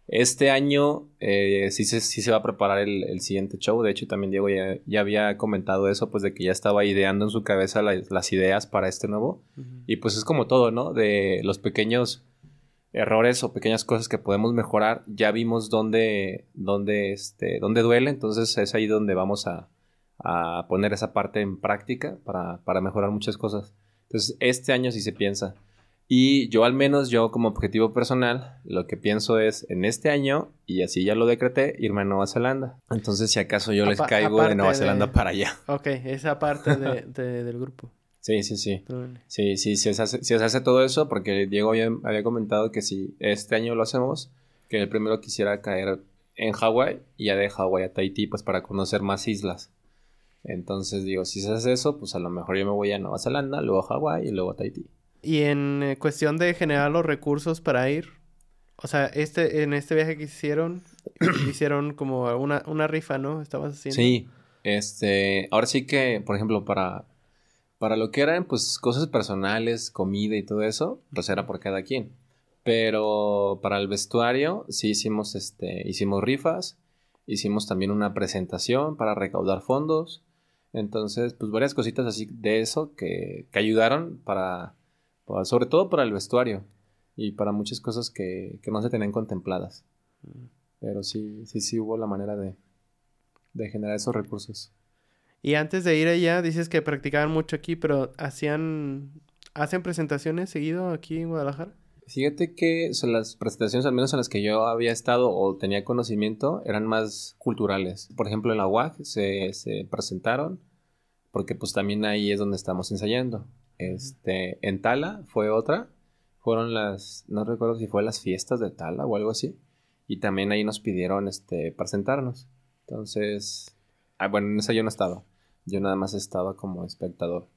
este año eh, sí, se, sí se va a preparar el, siguiente show. De hecho, también Diego ya, había comentado eso, pues de que ya estaba ideando en su cabeza las ideas para este nuevo. Y pues es como todo, ¿no? De los pequeños errores o pequeñas cosas que podemos mejorar, ya vimos dónde, dónde, este, dónde duele, entonces es ahí donde vamos a, a poner esa parte en práctica para, para, mejorar muchas cosas. Entonces, este año sí se piensa. Y yo al menos, yo como objetivo personal, lo que pienso es en este año, y así ya lo decreté, irme a Nueva Zelanda. Entonces, si acaso yo les caigo de Nueva Zelanda para allá. Ok, esa parte de, del grupo. Sí, sí, sí. Sí, sí, si se, hace, se hace todo eso, porque Diego había, había, comentado que si este año lo hacemos, que el primero quisiera caer en Hawái y ya de Hawái a Tahití, pues para conocer más islas. Entonces digo, si se hace eso, pues a lo mejor yo me voy a Nueva Zelanda, luego a Hawái y luego a Tahití. Y en eh, cuestión de generar los recursos para ir, o sea, este, en este viaje que hicieron, hicieron como una, una rifa, ¿no? Estabas haciendo. Sí, este, ahora sí que, por ejemplo, para para lo que eran, pues, cosas personales, comida y todo eso, pues era por cada quien. Pero para el vestuario, sí hicimos, este, hicimos rifas, hicimos también una presentación para recaudar fondos. Entonces, pues varias cositas así de eso que, que ayudaron para, sobre todo para el vestuario y para muchas cosas que, que no se tenían contempladas. Pero sí, sí, sí hubo la manera de, de generar esos recursos. Y antes de ir allá, dices que practicaban mucho aquí, pero hacían, hacen presentaciones seguido aquí en Guadalajara. Fíjate que son las presentaciones, al menos en las que yo había estado o tenía conocimiento, eran más culturales. Por ejemplo, en la UAC se, se presentaron, porque pues también ahí es donde estamos ensayando. Este, en Tala fue otra, fueron las, no recuerdo si fue las fiestas de Tala o algo así, y también ahí nos pidieron este, presentarnos. Entonces, ah, bueno, en esa yo no estaba. Yo nada más estaba como espectador.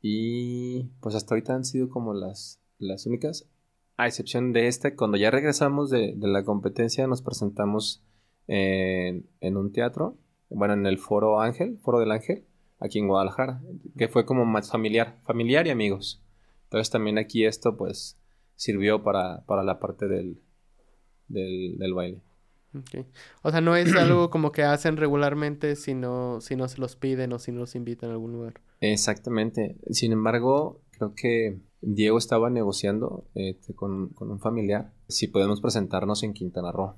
Y pues hasta ahorita han sido como las, las únicas. A excepción de este, cuando ya regresamos de, la competencia, nos presentamos en, en, un teatro, bueno, en el Foro Ángel, Foro del Ángel, aquí en Guadalajara, que fue como más familiar, familiar y amigos. Entonces también aquí esto pues sirvió para, para la parte del, del, del baile. O sea, no es algo como que hacen regularmente si no, si no se los piden o si no los invitan a algún lugar. Exactamente. Sin embargo, creo que Diego estaba negociando este, con, un familiar si podemos presentarnos en Quintana Roo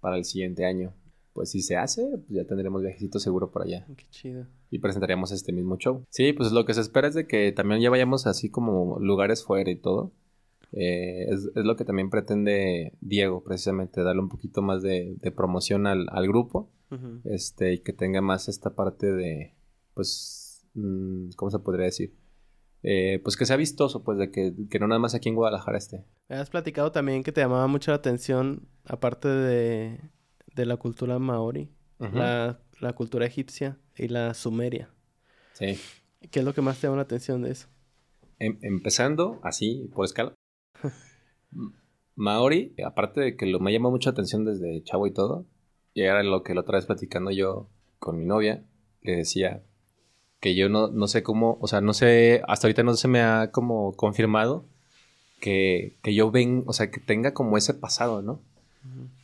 para el siguiente año. Pues si se hace, pues ya tendremos viajecito seguro por allá. Qué chido. Y presentaríamos este mismo show. Sí, pues lo que se espera es de que también ya vayamos así como lugares fuera y todo. Eh, es, lo que también pretende Diego, precisamente, darle un poquito más de, promoción al, grupo. Este, y que tenga más esta parte de, pues, mm, ¿cómo se podría decir? Eh, pues que sea vistoso, pues, de que, no nada más aquí en Guadalajara esté. Me has platicado también que te llamaba mucho la atención, aparte de, la cultura maori, la, cultura egipcia y la sumeria. Sí. ¿Qué es lo que más te llama la atención de eso? Em, empezando así, por escala, Maori, aparte de que lo, me llamó mucha atención desde chavo y todo, y era lo que la otra vez platicando yo con mi novia, le decía que yo no, no sé cómo, o sea, no sé, hasta ahorita no se me ha como confirmado que, yo ven, o sea, que tenga como ese pasado, ¿no?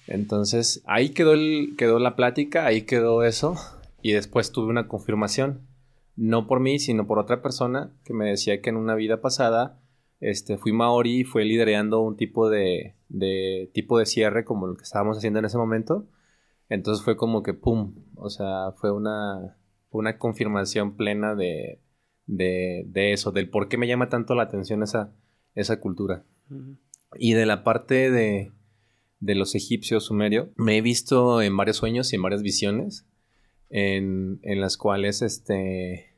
Entonces, ahí quedó, el, quedó la plática, ahí quedó eso, y después tuve una confirmación, no por mí, sino por otra persona que me decía que en una vida pasada este, fui Maori y fue liderando un tipo de, tipo de cierre como el que estábamos haciendo en ese momento. Entonces fue como que pum, o sea, fue una, una confirmación plena de, eso, del por qué me llama tanto la atención esa, esa cultura. Y de la parte de, de los egipcios sumerios, me he visto en varios sueños y en varias visiones en, en las cuales este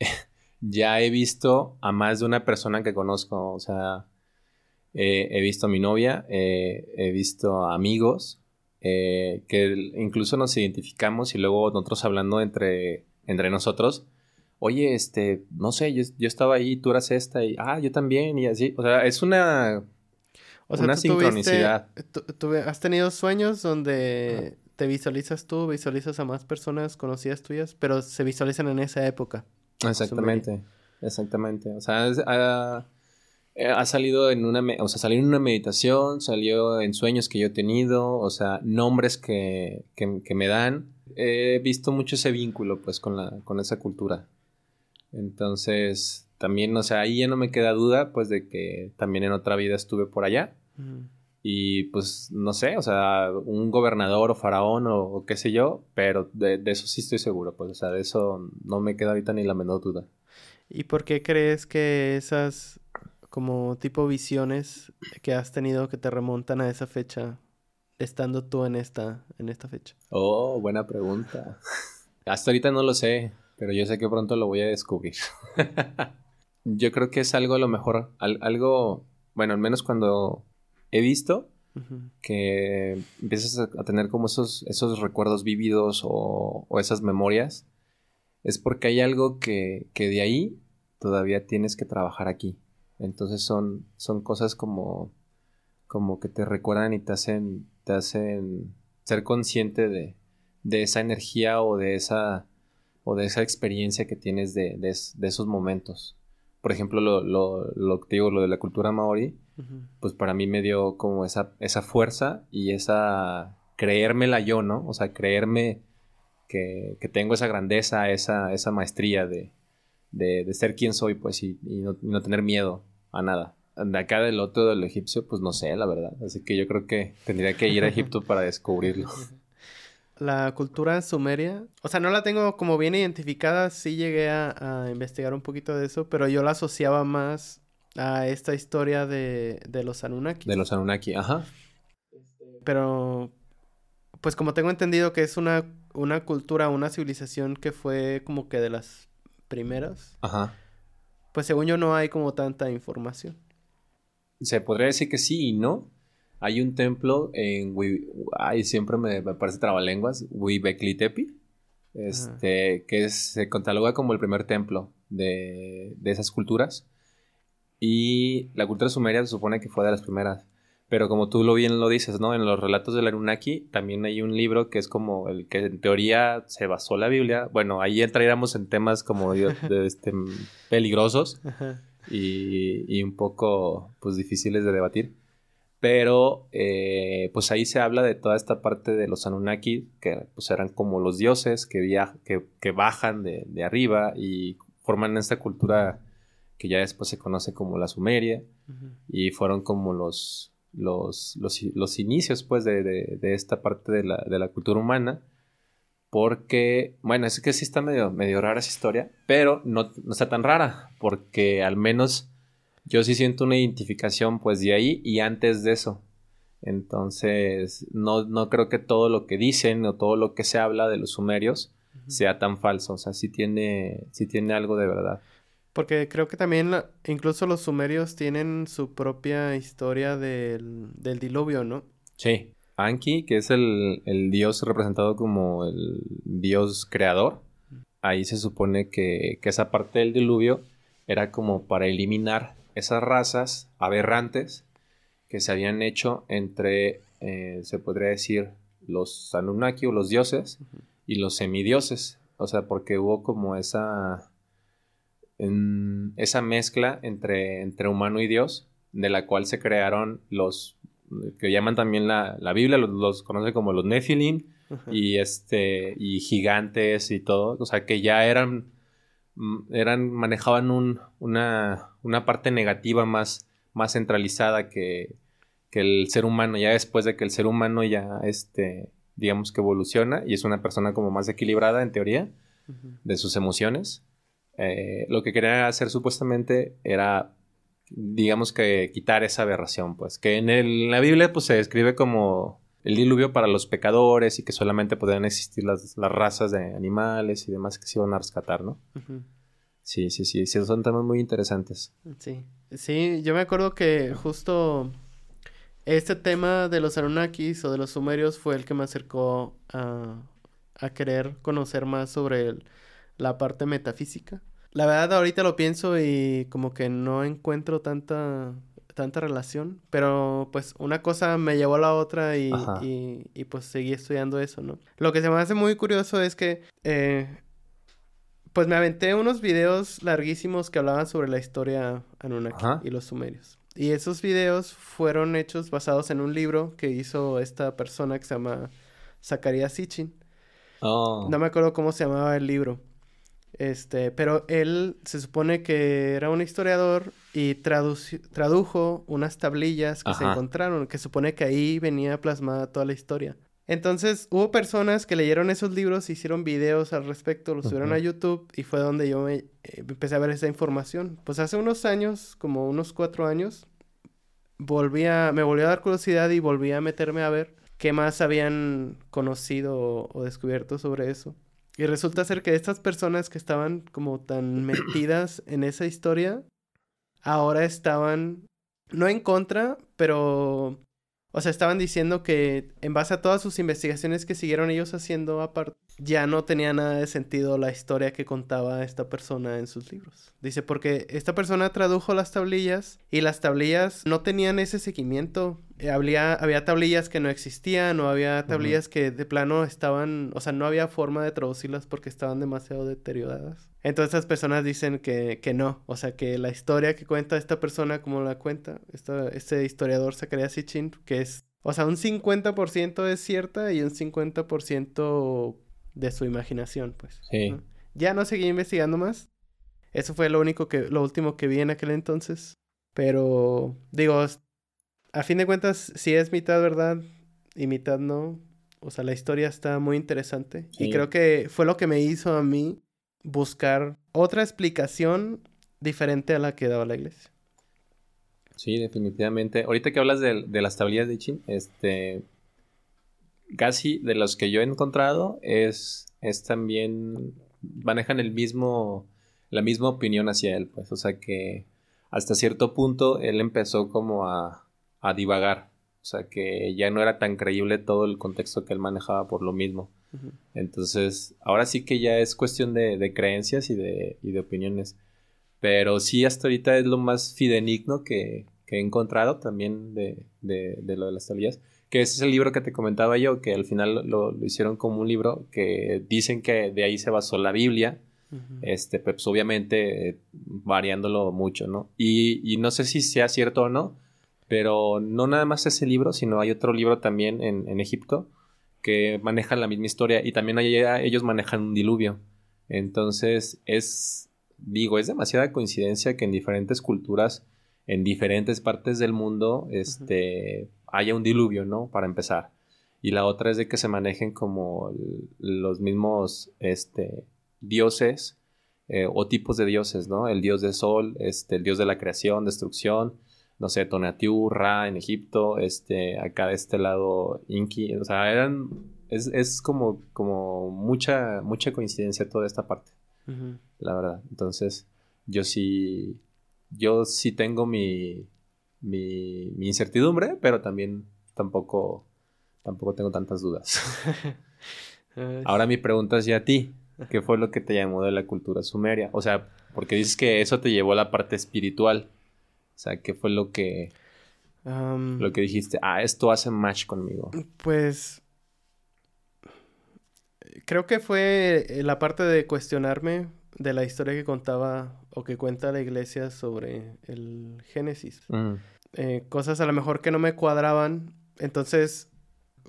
ya he visto a más de una persona que conozco, o sea, he visto a mi novia, he visto amigos, eh, que incluso nos identificamos y luego nosotros hablando entre, entre nosotros, oye, este, no sé, yo, estaba ahí, tú eras esta, y, ah, yo también, y así, o sea, es una... una sincronicidad. ¿Has tenido sueños donde te visualizas tú, visualizas a más personas conocidas tuyas, pero se visualizan en esa época? Exactamente, exactamente. O sea, eh, ha, salido en una, o sea, salió en una meditación, salió en sueños que yo he tenido, o sea, nombres que, que, me dan. He visto mucho ese vínculo, pues, con, la, con esa cultura. Entonces, también, o sea, ahí ya no me queda duda, pues, de que también en otra vida estuve por allá. Y pues no sé, o sea, un gobernador o faraón o, qué sé yo, pero de, eso sí estoy seguro, pues, o sea, de eso no me queda ahorita ni la menor duda. ¿Y por qué crees que esas como tipo visiones que has tenido que te remontan a esa fecha, estando tú en esta, en esta fecha? Oh, buena pregunta. Hasta ahorita no lo sé, pero yo sé que pronto lo voy a descubrir. yo creo que es algo a lo mejor, algo, bueno, al menos cuando he visto que empiezas a, tener como esos, esos recuerdos vívidos o, esas memorias, es porque hay algo que, de ahí todavía tienes que trabajar aquí. Entonces son, son cosas como, como que te recuerdan y te hacen, te hacen ser consciente de, esa energía o de esa, o de esa experiencia que tienes de, esos momentos. Por ejemplo, lo, lo, lo que digo, lo de la cultura maori, pues para mí me dio como esa, esa fuerza y esa creérmela yo, ¿no? O sea, creerme que, tengo esa grandeza, esa, esa maestría de, ser quien soy, pues, y, no, tener miedo a nada. De acá del otro del egipcio, pues no sé, la verdad. Así que yo creo que tendría que ir a Egipto para descubrirlo. La cultura sumeria, o sea, no la tengo como bien identificada, sí llegué a, a investigar un poquito de eso, pero yo la asociaba más a esta historia de, de los Anunnaki. De los Anunnaki, ajá. Pero, pues como tengo entendido que es una, una cultura, una civilización que fue como que de las primeras. Ajá. Pues según yo no hay como tanta información. Se podría decir que sí y no. Hay un templo en... Ay, siempre me, me parece trabalenguas. Huibeclitepi. este, que se cataloga como el primer templo de, de esas culturas. Y la cultura sumeria se supone que fue de las primeras. Pero como tú lo bien lo dices, ¿no? En los relatos del Anunnaki también hay un libro que es como el que en teoría se basó la Biblia. Bueno, ahí entraríamos en temas como de, este, peligrosos y, y, un poco pues difíciles de debatir. Pero eh, pues ahí se habla de toda esta parte de los Anunnaki, que pues eran como los dioses que, que, que bajan de, de, arriba y forman esta cultura que ya después se conoce como la Sumeria. Y fueron como los, los, los, inicios pues de, esta parte de la, cultura humana. Porque, bueno, es que sí está medio, medio rara esa historia, pero no, está tan rara, porque al menos yo sí siento una identificación pues de ahí y antes de eso. Entonces, no, no creo que todo lo que dicen o todo lo que se habla de los sumerios sea tan falso. O sea, sí tiene, sí tiene algo de verdad. Porque creo que también incluso los sumerios tienen su propia historia del, diluvio, ¿no? Sí. Anki, que es el, dios representado como el dios creador, ahí se supone que, esa parte del diluvio era como para eliminar esas razas aberrantes que se habían hecho entre, eh, se podría decir, los Anunnaki o los dioses y los semidioses. O sea, porque hubo como esa en esa mezcla entre, entre humano y Dios, de la cual se crearon los que llaman también la, Biblia, los, conoce como los Nephilim, y este, y gigantes y todo, o sea que ya eran, mm, eran, manejaban un, una, una parte negativa más, más centralizada que, que el ser humano, ya después de que el ser humano ya, este, digamos que evoluciona y es una persona como más equilibrada en teoría de sus emociones, eh, lo que querían hacer supuestamente era, digamos que quitar esa aberración, pues, que en, la Biblia pues se describe como el diluvio para los pecadores y que solamente podían existir las, razas de animales y demás que se iban a rescatar, ¿no? Sí, sí, sí, sí, son temas muy interesantes. Sí, sí, yo me acuerdo que justo este tema de los Anunnakis o de los sumerios fue el que me acercó a, a querer conocer más sobre la parte metafísica. La verdad, ahorita lo pienso y como que no encuentro tanta, tanta relación, pero pues una cosa me llevó a la otra y, y, pues seguí estudiando eso, ¿no? Lo que se me hace muy curioso es que, eh, pues me aventé unos videos larguísimos que hablaban sobre la historia Anunnaki y los sumerios. Y esos videos fueron hechos basados en un libro que hizo esta persona que se llama Zacarías Sitchin. Oh. No me acuerdo cómo se llamaba el libro. Este, pero él se supone que era un historiador y tradujo unas tablillas que se encontraron, que supone que ahí venía plasmada toda la historia. Entonces hubo personas que leyeron esos libros, hicieron videos al respecto, los subieron a YouTube y fue donde yo me, eh, empecé a ver esa información. Pues hace unos años, como unos cuatro años, volví a, me volvió a dar curiosidad y volví a meterme a ver qué más habían conocido o descubierto sobre eso. Y resulta ser que estas personas que estaban como tan metidas en esa historia, ahora estaban, no en contra, pero, o sea, estaban diciendo que en base a todas sus investigaciones que siguieron ellos haciendo aparte, ya no tenía nada de sentido la historia que contaba esta persona en sus libros. Dice, porque esta persona tradujo las tablillas y las tablillas no tenían ese seguimiento. Eh, había, había tablillas que no existían o había tablillas que de plano estaban, o sea, no había forma de traducirlas porque estaban demasiado deterioradas. Entonces las personas dicen que, que no, o sea, que la historia que cuenta esta persona, como la cuenta, este historiador Zacharias Sitchin, que es, o sea, un 50% es cierta y un 50% de su imaginación, pues. Sí. Ya no seguí investigando más. Eso fue lo único que, lo último que vi en aquel entonces. Pero, digo, a fin de cuentas, si es mitad verdad y mitad no. O sea, la historia está muy interesante. Y creo que fue lo que me hizo a mí buscar otra explicación diferente a la que daba la iglesia. Sí, definitivamente. Ahorita que hablas de, de las tablillas de Chin, este, casi de los que yo he encontrado es, es también manejan el mismo la misma opinión hacia él, pues, o sea que hasta cierto punto él empezó como a, a divagar, o sea que ya no era tan creíble todo el contexto que él manejaba por lo mismo. Entonces, ahora sí que ya es cuestión de, creencias y de, y de, opiniones. Pero sí, hasta ahorita es lo más fidenigno que, he encontrado también de, lo de las tablillas. Que ese es el libro que te comentaba yo, que al final lo, hicieron como un libro que dicen que de ahí se basó la Biblia. Este, pues obviamente variándolo mucho, ¿no? Y, y, no sé si sea cierto o no, pero no nada más ese libro, sino hay otro libro también en, en Egipto que manejan la misma historia y también allá ellos manejan un diluvio. Entonces es, digo, es demasiada coincidencia que en diferentes culturas, en diferentes partes del mundo, este, haya un diluvio, ¿no? Para empezar. Y la otra es de que se manejen como los mismos, este, dioses eh, o tipos de dioses, ¿no? El dios del sol, este, el dios de la creación, destrucción, no sé, Tonatiuh, Ra en Egipto, este, acá de este lado Inki, o sea, eran, es, como, como mucha, mucha coincidencia toda esta parte, la verdad. Entonces, yo sí, yo sí tengo mi, mi, mi incertidumbre, pero también tampoco, tampoco tengo tantas dudas. Ahora mi pregunta es ya a ti. ¿Qué fue lo que te llamó de la cultura sumeria? O sea, porque dices que eso te llevó a la parte espiritual. O sea, ¿qué fue lo que... lo que dijiste, ah, esto hace match conmigo? Pues... Creo que fue la parte de cuestionarme de la historia que contaba o que cuenta la iglesia sobre el Génesis. Mm. Eh, cosas a lo mejor que no me cuadraban. Entonces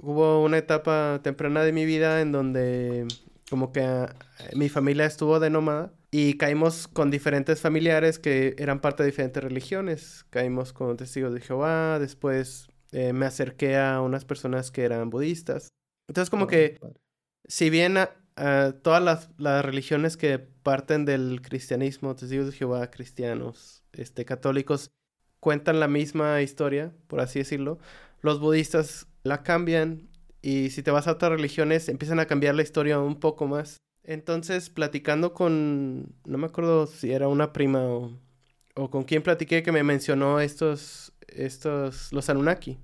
hubo una etapa temprana de mi vida en donde como que ah, mi familia estuvo de nómada y caímos con diferentes familiares que eran parte de diferentes religiones. Caímos con testigos de Jehová, después eh, me acerqué a unas personas que eran budistas. Entonces como que, si bien ah, todas las, religiones que parten del cristianismo, testigos de Jehová, cristianos, este, católicos, cuentan la misma historia, por así decirlo, los budistas la cambian y si te vas a otras religiones empiezan a cambiar la historia un poco más. Entonces, platicando con, no me acuerdo si era una prima o, o con quién platiqué que me mencionó estos, estos, los Anunnaki.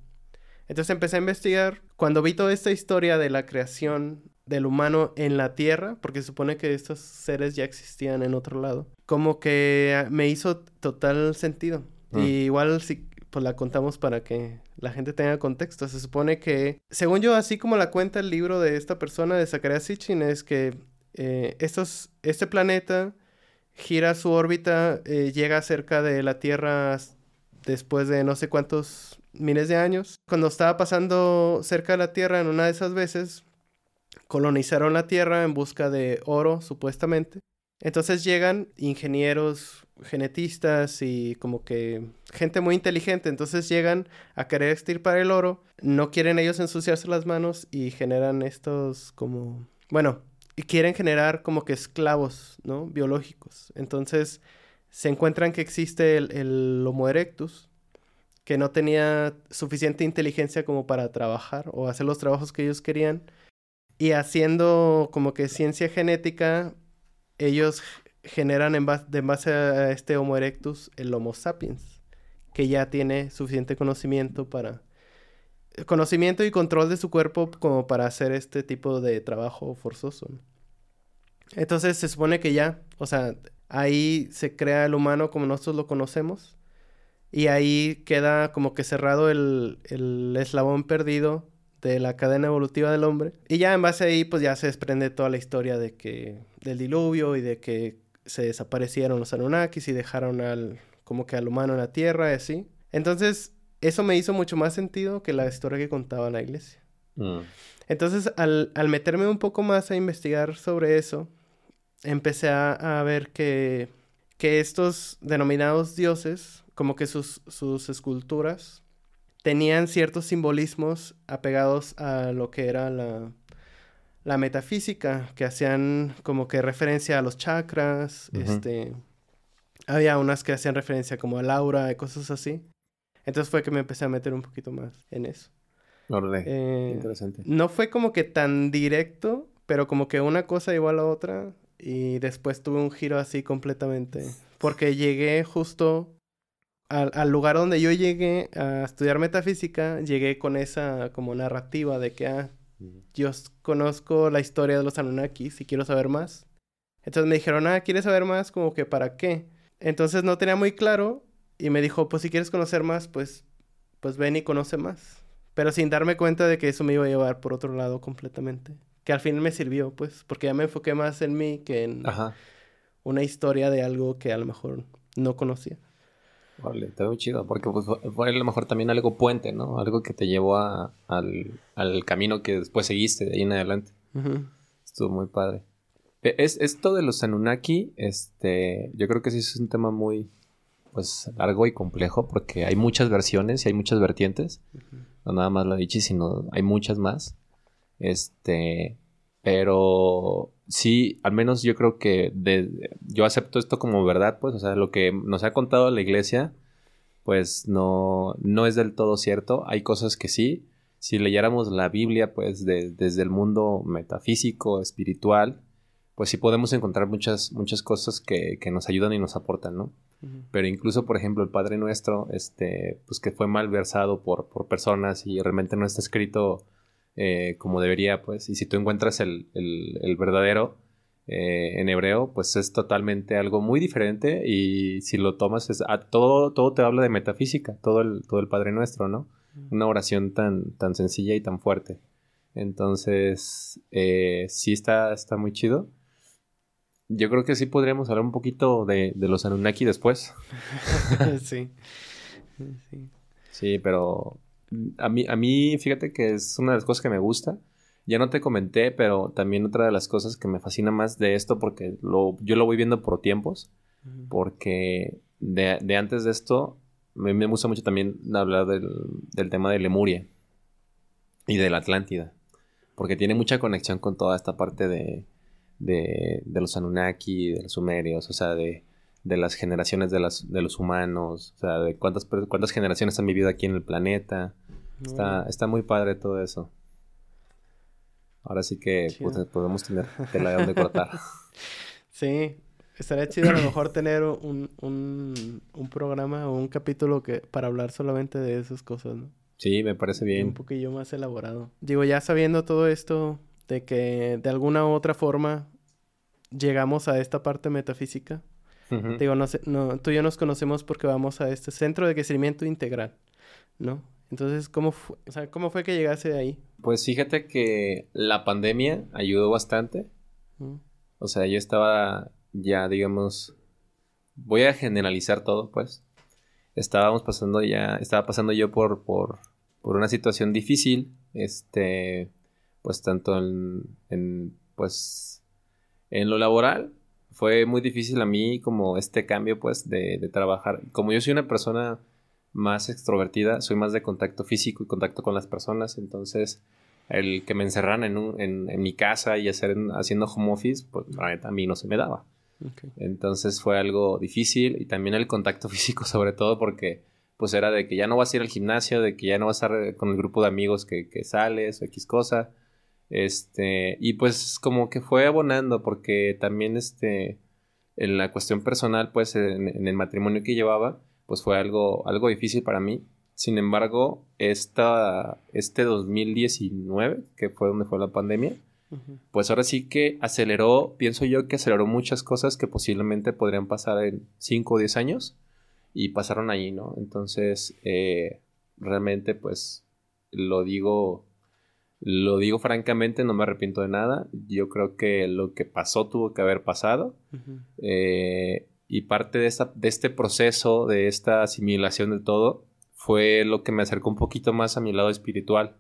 Entonces empecé a investigar. Cuando vi toda esta historia de la creación del humano en la Tierra, porque se supone que estos seres ya existían en otro lado, como que me hizo total sentido. Mm. Y igual si pues la contamos para que la gente tenga contexto. Se supone que, según yo, así como la cuenta el libro de esta persona de Zacharias Sitchin, es que eh, estos, este planeta gira su órbita, eh, llega cerca de la Tierra después de no sé cuántos miles de años. Cuando estaba pasando cerca de la Tierra en una de esas veces, colonizaron la Tierra en busca de oro, supuestamente. Entonces llegan ingenieros, genetistas y como que gente muy inteligente. Entonces llegan a querer extirpar el oro. No quieren ellos ensuciarse las manos y generan estos como... Bueno, y quieren generar como que esclavos, ¿no? Biológicos. Entonces se encuentran que existe el, Homo erectus, que no tenía suficiente inteligencia como para trabajar o hacer los trabajos que ellos querían. Y haciendo como que ciencia genética, ellos generan en base, a este Homo erectus el Homo sapiens, que ya tiene suficiente conocimiento para conocimiento y control de su cuerpo como para hacer este tipo de trabajo forzoso. Entonces se supone que ya, o sea, ahí se crea el humano como nosotros lo conocemos y ahí queda como que cerrado el, el eslabón perdido de la cadena evolutiva del hombre. Y ya en base a ahí pues ya se desprende toda la historia de que del diluvio y de que se desaparecieron los Anunnakis y dejaron al como que al humano en la tierra y así. Entonces, eso me hizo mucho más sentido que la historia que contaba la iglesia. Mm. Entonces, al, meterme un poco más a investigar sobre eso, empecé a, ver que, que, estos denominados dioses, como que sus, sus esculturas, tenían ciertos simbolismos apegados a lo que era la, la metafísica, que hacían como que referencia a los chakras, este... Había unas que hacían referencia como al aura y cosas así. Entonces fue que me empecé a meter un poquito más en eso. Eh, interesante. No fue como que tan directo, pero como que una cosa igual a la otra. Y después tuve un giro así completamente. Porque llegué justo al, al, lugar donde yo llegué a estudiar metafísica, llegué con esa como narrativa de que, ah, yo conozco la historia de los Anunnakis y quiero saber más. Entonces me dijeron, ah, ¿quieres saber más? Como que, ¿para qué? Entonces no tenía muy claro y me dijo, pues si quieres conocer más, pues, pues ven y conoce más. Pero sin darme cuenta de que eso me iba a llevar por otro lado completamente. Que al fin me sirvió, pues, porque ya me enfoqué más en mí que en una historia de algo que a lo mejor no conocía. Vale, está muy chido, porque pues, fue a lo mejor también algo puente, ¿no? Algo que te llevó a, al, camino que después seguiste de ahí en adelante. Estuvo muy padre. E, es, esto de los Anunnaki, este, yo creo que sí es un tema muy, pues, largo y complejo, porque hay muchas versiones y hay muchas vertientes. No nada más la dicho, sino hay muchas más. Este, pero sí, al menos yo creo que yo acepto esto como verdad, pues, o sea, lo que nos ha contado la iglesia, pues no, no es del todo cierto. Hay cosas que sí. Si leyéramos la Biblia, pues, desde el mundo metafísico, espiritual, pues sí podemos encontrar muchas, muchas cosas que, nos ayudan y nos aportan, ¿no? Pero incluso, por ejemplo, el Padre Nuestro, este, pues que fue mal versado por, por personas y realmente no está escrito eh, como debería, pues. Y si tú encuentras el, verdadero eh, en hebreo, pues es totalmente algo muy diferente. Y si lo tomas, es, ah, todo, todo te habla de metafísica, todo el, todo el Padre Nuestro, ¿no? Una oración tan, tan sencilla y tan fuerte. Entonces, eh, sí está, está muy chido. Yo creo que sí podríamos hablar un poquito de, de los Anunnaki después. sí. sí. Sí, pero a mí, a mí, fíjate que es una de las cosas que me gusta. Ya no te comenté, pero también otra de las cosas que me fascina más de esto, porque lo, yo lo voy viendo por tiempos, porque de, antes de esto, me, me, gusta mucho también hablar del, tema de Lemuria y de la Atlántida, porque tiene mucha conexión con toda esta parte de, de, de los Anunnaki, de los sumerios, o sea, de, de las generaciones de, las, de los humanos, o sea, de cuántas, cuántas generaciones han vivido aquí en el planeta. Está, está muy padre todo eso. Ahora sí que pues, podemos tener tela de donde cortar. sí, estaría chido a lo mejor tener un, un, un, programa o un capítulo que para hablar solamente de esas cosas, ¿no? Sí, me parece bien. Un poquillo más elaborado. Digo, ya sabiendo todo esto, de que de alguna u otra forma llegamos a esta parte metafísica, Digo, no sé, no, tú y yo nos conocemos porque vamos a este centro de crecimiento integral, ¿no? Entonces, ¿cómo fue, o sea, ¿cómo fue que llegase de ahí? Pues fíjate que la pandemia ayudó bastante. O sea, yo estaba ya, digamos, voy a generalizar todo, pues. Estábamos pasando ya, estaba pasando yo por, por, por una situación difícil, este, pues tanto en, en, pues, en lo laboral fue muy difícil a mí como este cambio pues de, de, trabajar. Como yo soy una persona más extrovertida, soy más de contacto físico y contacto con las personas, entonces el que me encerraran en, un, en, en mi casa y hacer, haciendo home office, pues a mí no se me daba. Entonces fue algo difícil y también el contacto físico sobre todo porque pues era de que ya no vas a ir al gimnasio, de que ya no vas a estar con el grupo de amigos que, que sales o X cosa. Este, y pues como que fue abonando porque también este, en la cuestión personal, pues en, el matrimonio que llevaba, pues fue algo, algo difícil para mí. Sin embargo, esta, este 2019, que fue donde fue la pandemia, pues ahora sí que aceleró, pienso yo que aceleró muchas cosas que posiblemente podrían pasar en 5 o 10 años y pasaron ahí, ¿no? Entonces, eh, realmente pues lo digo lo digo francamente, no me arrepiento de nada. Yo creo que lo que pasó tuvo que haber pasado. Eh, y parte de, esta, de este proceso, de esta asimilación de todo, fue lo que me acercó un poquito más a mi lado espiritual.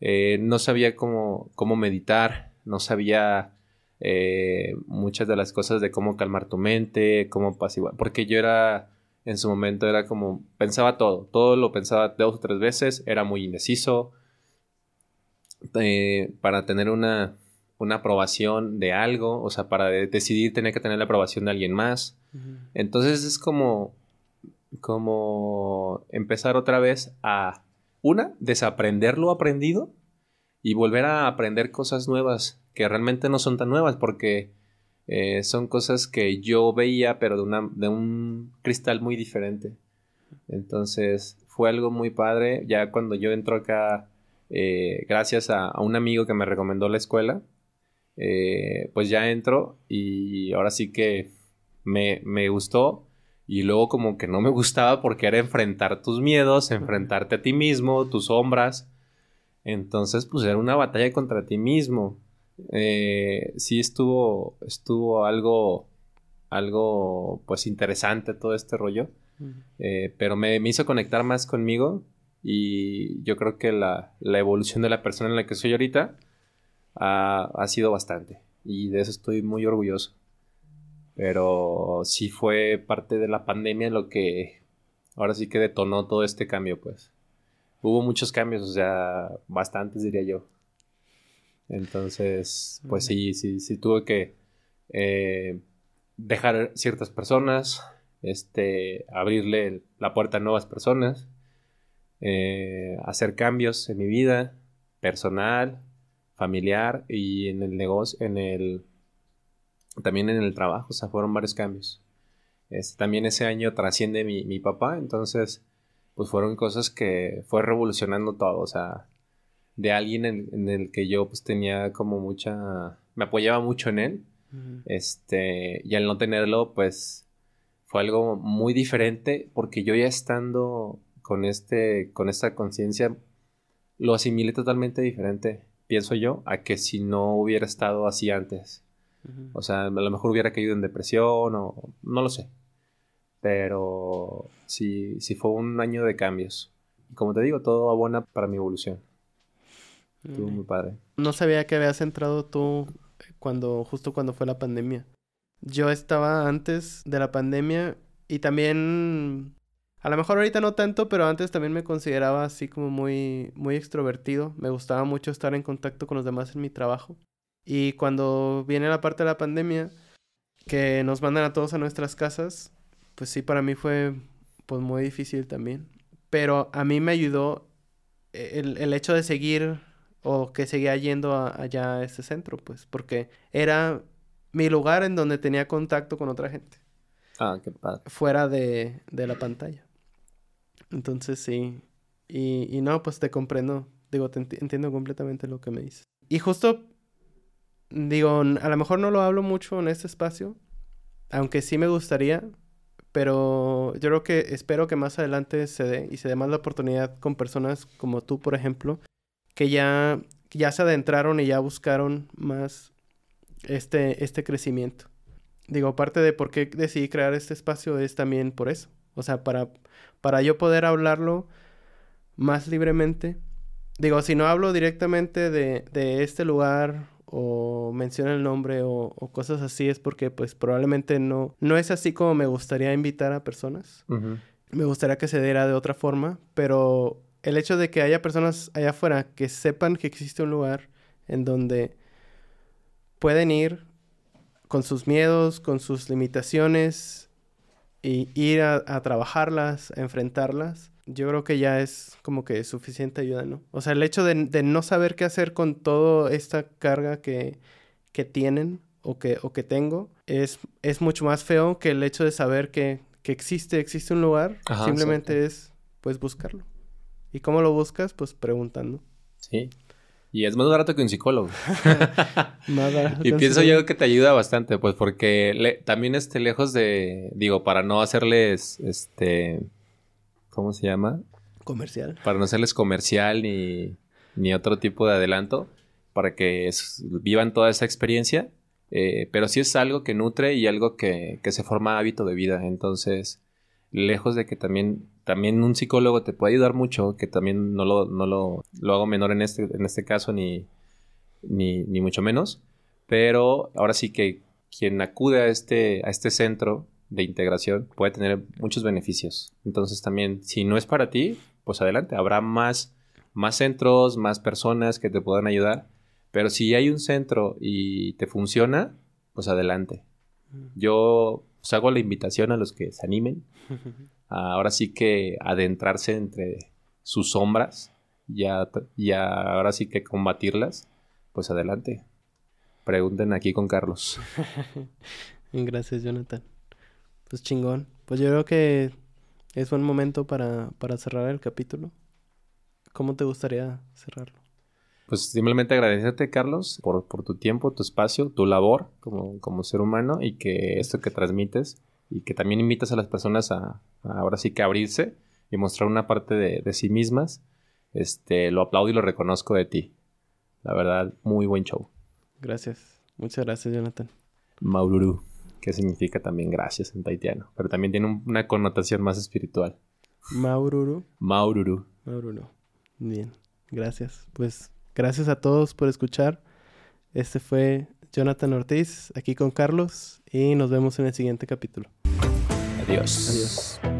Eh, no sabía cómo, cómo meditar, no sabía eh, muchas de las cosas de cómo calmar tu mente, cómo pasivar, porque yo era, en su momento era como, pensaba todo, todo lo pensaba dos o tres veces, era muy indeciso, eh, para tener una, una, aprobación de algo, o sea, para decidir tener que tener la aprobación de alguien más. Entonces es como, como empezar otra vez a, una, desaprender lo aprendido y volver a aprender cosas nuevas que realmente no son tan nuevas porque eh, son cosas que yo veía pero de, una, de un cristal muy diferente. Entonces fue algo muy padre. Ya cuando yo entro acá eh, gracias a, un amigo que me recomendó la escuela, eh, pues ya entro y ahora sí que me, me, gustó y luego como que no me gustaba porque era enfrentar tus miedos, enfrentarte a ti mismo, tus sombras. Entonces pues era una batalla contra ti mismo. Eh, sí estuvo, estuvo algo, algo pues interesante todo este rollo. pero me, me, hizo conectar más conmigo y yo creo que la, evolución de la persona en la que soy ahorita ha, sido bastante. Y de eso estoy muy orgulloso. Pero sí fue parte de la pandemia lo que ahora sí que detonó todo este cambio, pues. Hubo muchos cambios, o sea, bastantes diría yo. Entonces, pues sí, sí, sí tuve que eh, dejar ciertas personas, este, abrirle la puerta a nuevas personas eh, hacer cambios en mi vida personal, familiar y en el negocio, en el también en el trabajo, o sea, fueron varios cambios. Este, también ese año trasciende mi, mi, papá, entonces, pues fueron cosas que fue revolucionando todo, o sea, de alguien en, el que yo pues tenía como mucha, me apoyaba mucho en él, este, y al no tenerlo, pues fue algo muy diferente porque yo ya estando con, este, con esta conciencia lo asimilé totalmente diferente, pienso yo, a que si no hubiera estado así antes. O sea, a lo mejor hubiera caído en depresión o no lo sé. Pero sí, sí fue un año de cambios. Y como te digo, todo abona para mi evolución. Estuvo muy padre. No sabía que habías entrado tú cuando, justo cuando fue la pandemia. Yo estaba antes de la pandemia y también a lo mejor ahorita no tanto, pero antes también me consideraba así como muy, muy extrovertido. Me gustaba mucho estar en contacto con los demás en mi trabajo. Y cuando viene la parte de la pandemia, que nos mandan a todos a nuestras casas, pues sí, para mí fue pues muy difícil también. Pero a mí me ayudó el, el hecho de seguir o que seguía yendo allá a ese centro, pues, porque era mi lugar en donde tenía contacto con otra gente. Ah, qué padre. Fuera de, de la pantalla. Entonces sí. Y, y no, pues te comprendo. Digo, te entiendo completamente lo que me dices. Y justo, digo, a lo mejor no lo hablo mucho en este espacio, aunque sí me gustaría, pero yo creo que espero que más adelante se dé y se dé más la oportunidad con personas como tú, por ejemplo, que ya, ya se adentraron y ya buscaron más este, este crecimiento. Digo, parte de por qué decidí crear este espacio es también por eso. O sea, para para yo poder hablarlo más libremente. Digo, si no hablo directamente de, de este lugar o menciona el nombre o, cosas así es porque pues probablemente no, no es así como me gustaría invitar a personas. Me gustaría que se diera de otra forma, pero el hecho de que haya personas allá afuera que sepan que existe un lugar en donde pueden ir con sus miedos, con sus limitaciones, y ir a, trabajarlas, a enfrentarlas, yo creo que ya es como que suficiente ayuda, ¿no? O sea, el hecho de, no saber qué hacer con toda esta carga que, que tienen o que, o que tengo es, es mucho más feo que el hecho de saber que, que existe, existe un lugar. Simplemente es, pues, buscarlo. ¿Y cómo lo buscas? Pues preguntando. Sí. Y es más barato que un psicólogo. y pienso yo que te ayuda bastante, pues porque también esté lejos de, digo, para no hacerles, este, ¿cómo se llama? Comercial. Para no hacerles comercial ni, ni otro tipo de adelanto, para que vivan toda esa experiencia. Eh, pero sí es algo que nutre y algo que, que se forma hábito de vida. Entonces, lejos de que también, también un psicólogo te puede ayudar mucho, que también no lo, no lo, lo hago menor en este, en este caso, ni, ni, ni, mucho menos. Pero ahora sí que quien acude a este, a este centro de integración puede tener muchos beneficios. Entonces también, si no es para ti, pues adelante, habrá más, más centros, más personas que te puedan ayudar. Pero si hay un centro y te funciona, pues adelante. Yo pues hago la invitación a los que se animen. ahora sí que adentrarse entre sus sombras, ya, ya ahora sí que combatirlas, pues adelante. Pregunten aquí con Carlos. Gracias, Jonathan. Pues chingón. Pues yo creo que es buen momento para, para cerrar el capítulo. ¿cómo te gustaría cerrarlo? Pues simplemente agradecerte, Carlos, por, por tu tiempo, tu espacio, tu labor como, como, ser humano y que esto que transmites y que también invitas a las personas a, ahora sí que abrirse y mostrar una parte de, de, sí mismas, este, lo aplaudo y lo reconozco de ti. La verdad, muy buen show. Gracias. Muchas gracias, Jonathan. Maururu, que significa también gracias en taitiano, pero también tiene una connotación más espiritual. Maururu. Maururu. Maururu. Bien, gracias. Pues gracias a todos por escuchar. Este fue Jonathan Ortiz aquí con Carlos y nos vemos en el siguiente capítulo. Adiós. Adiós.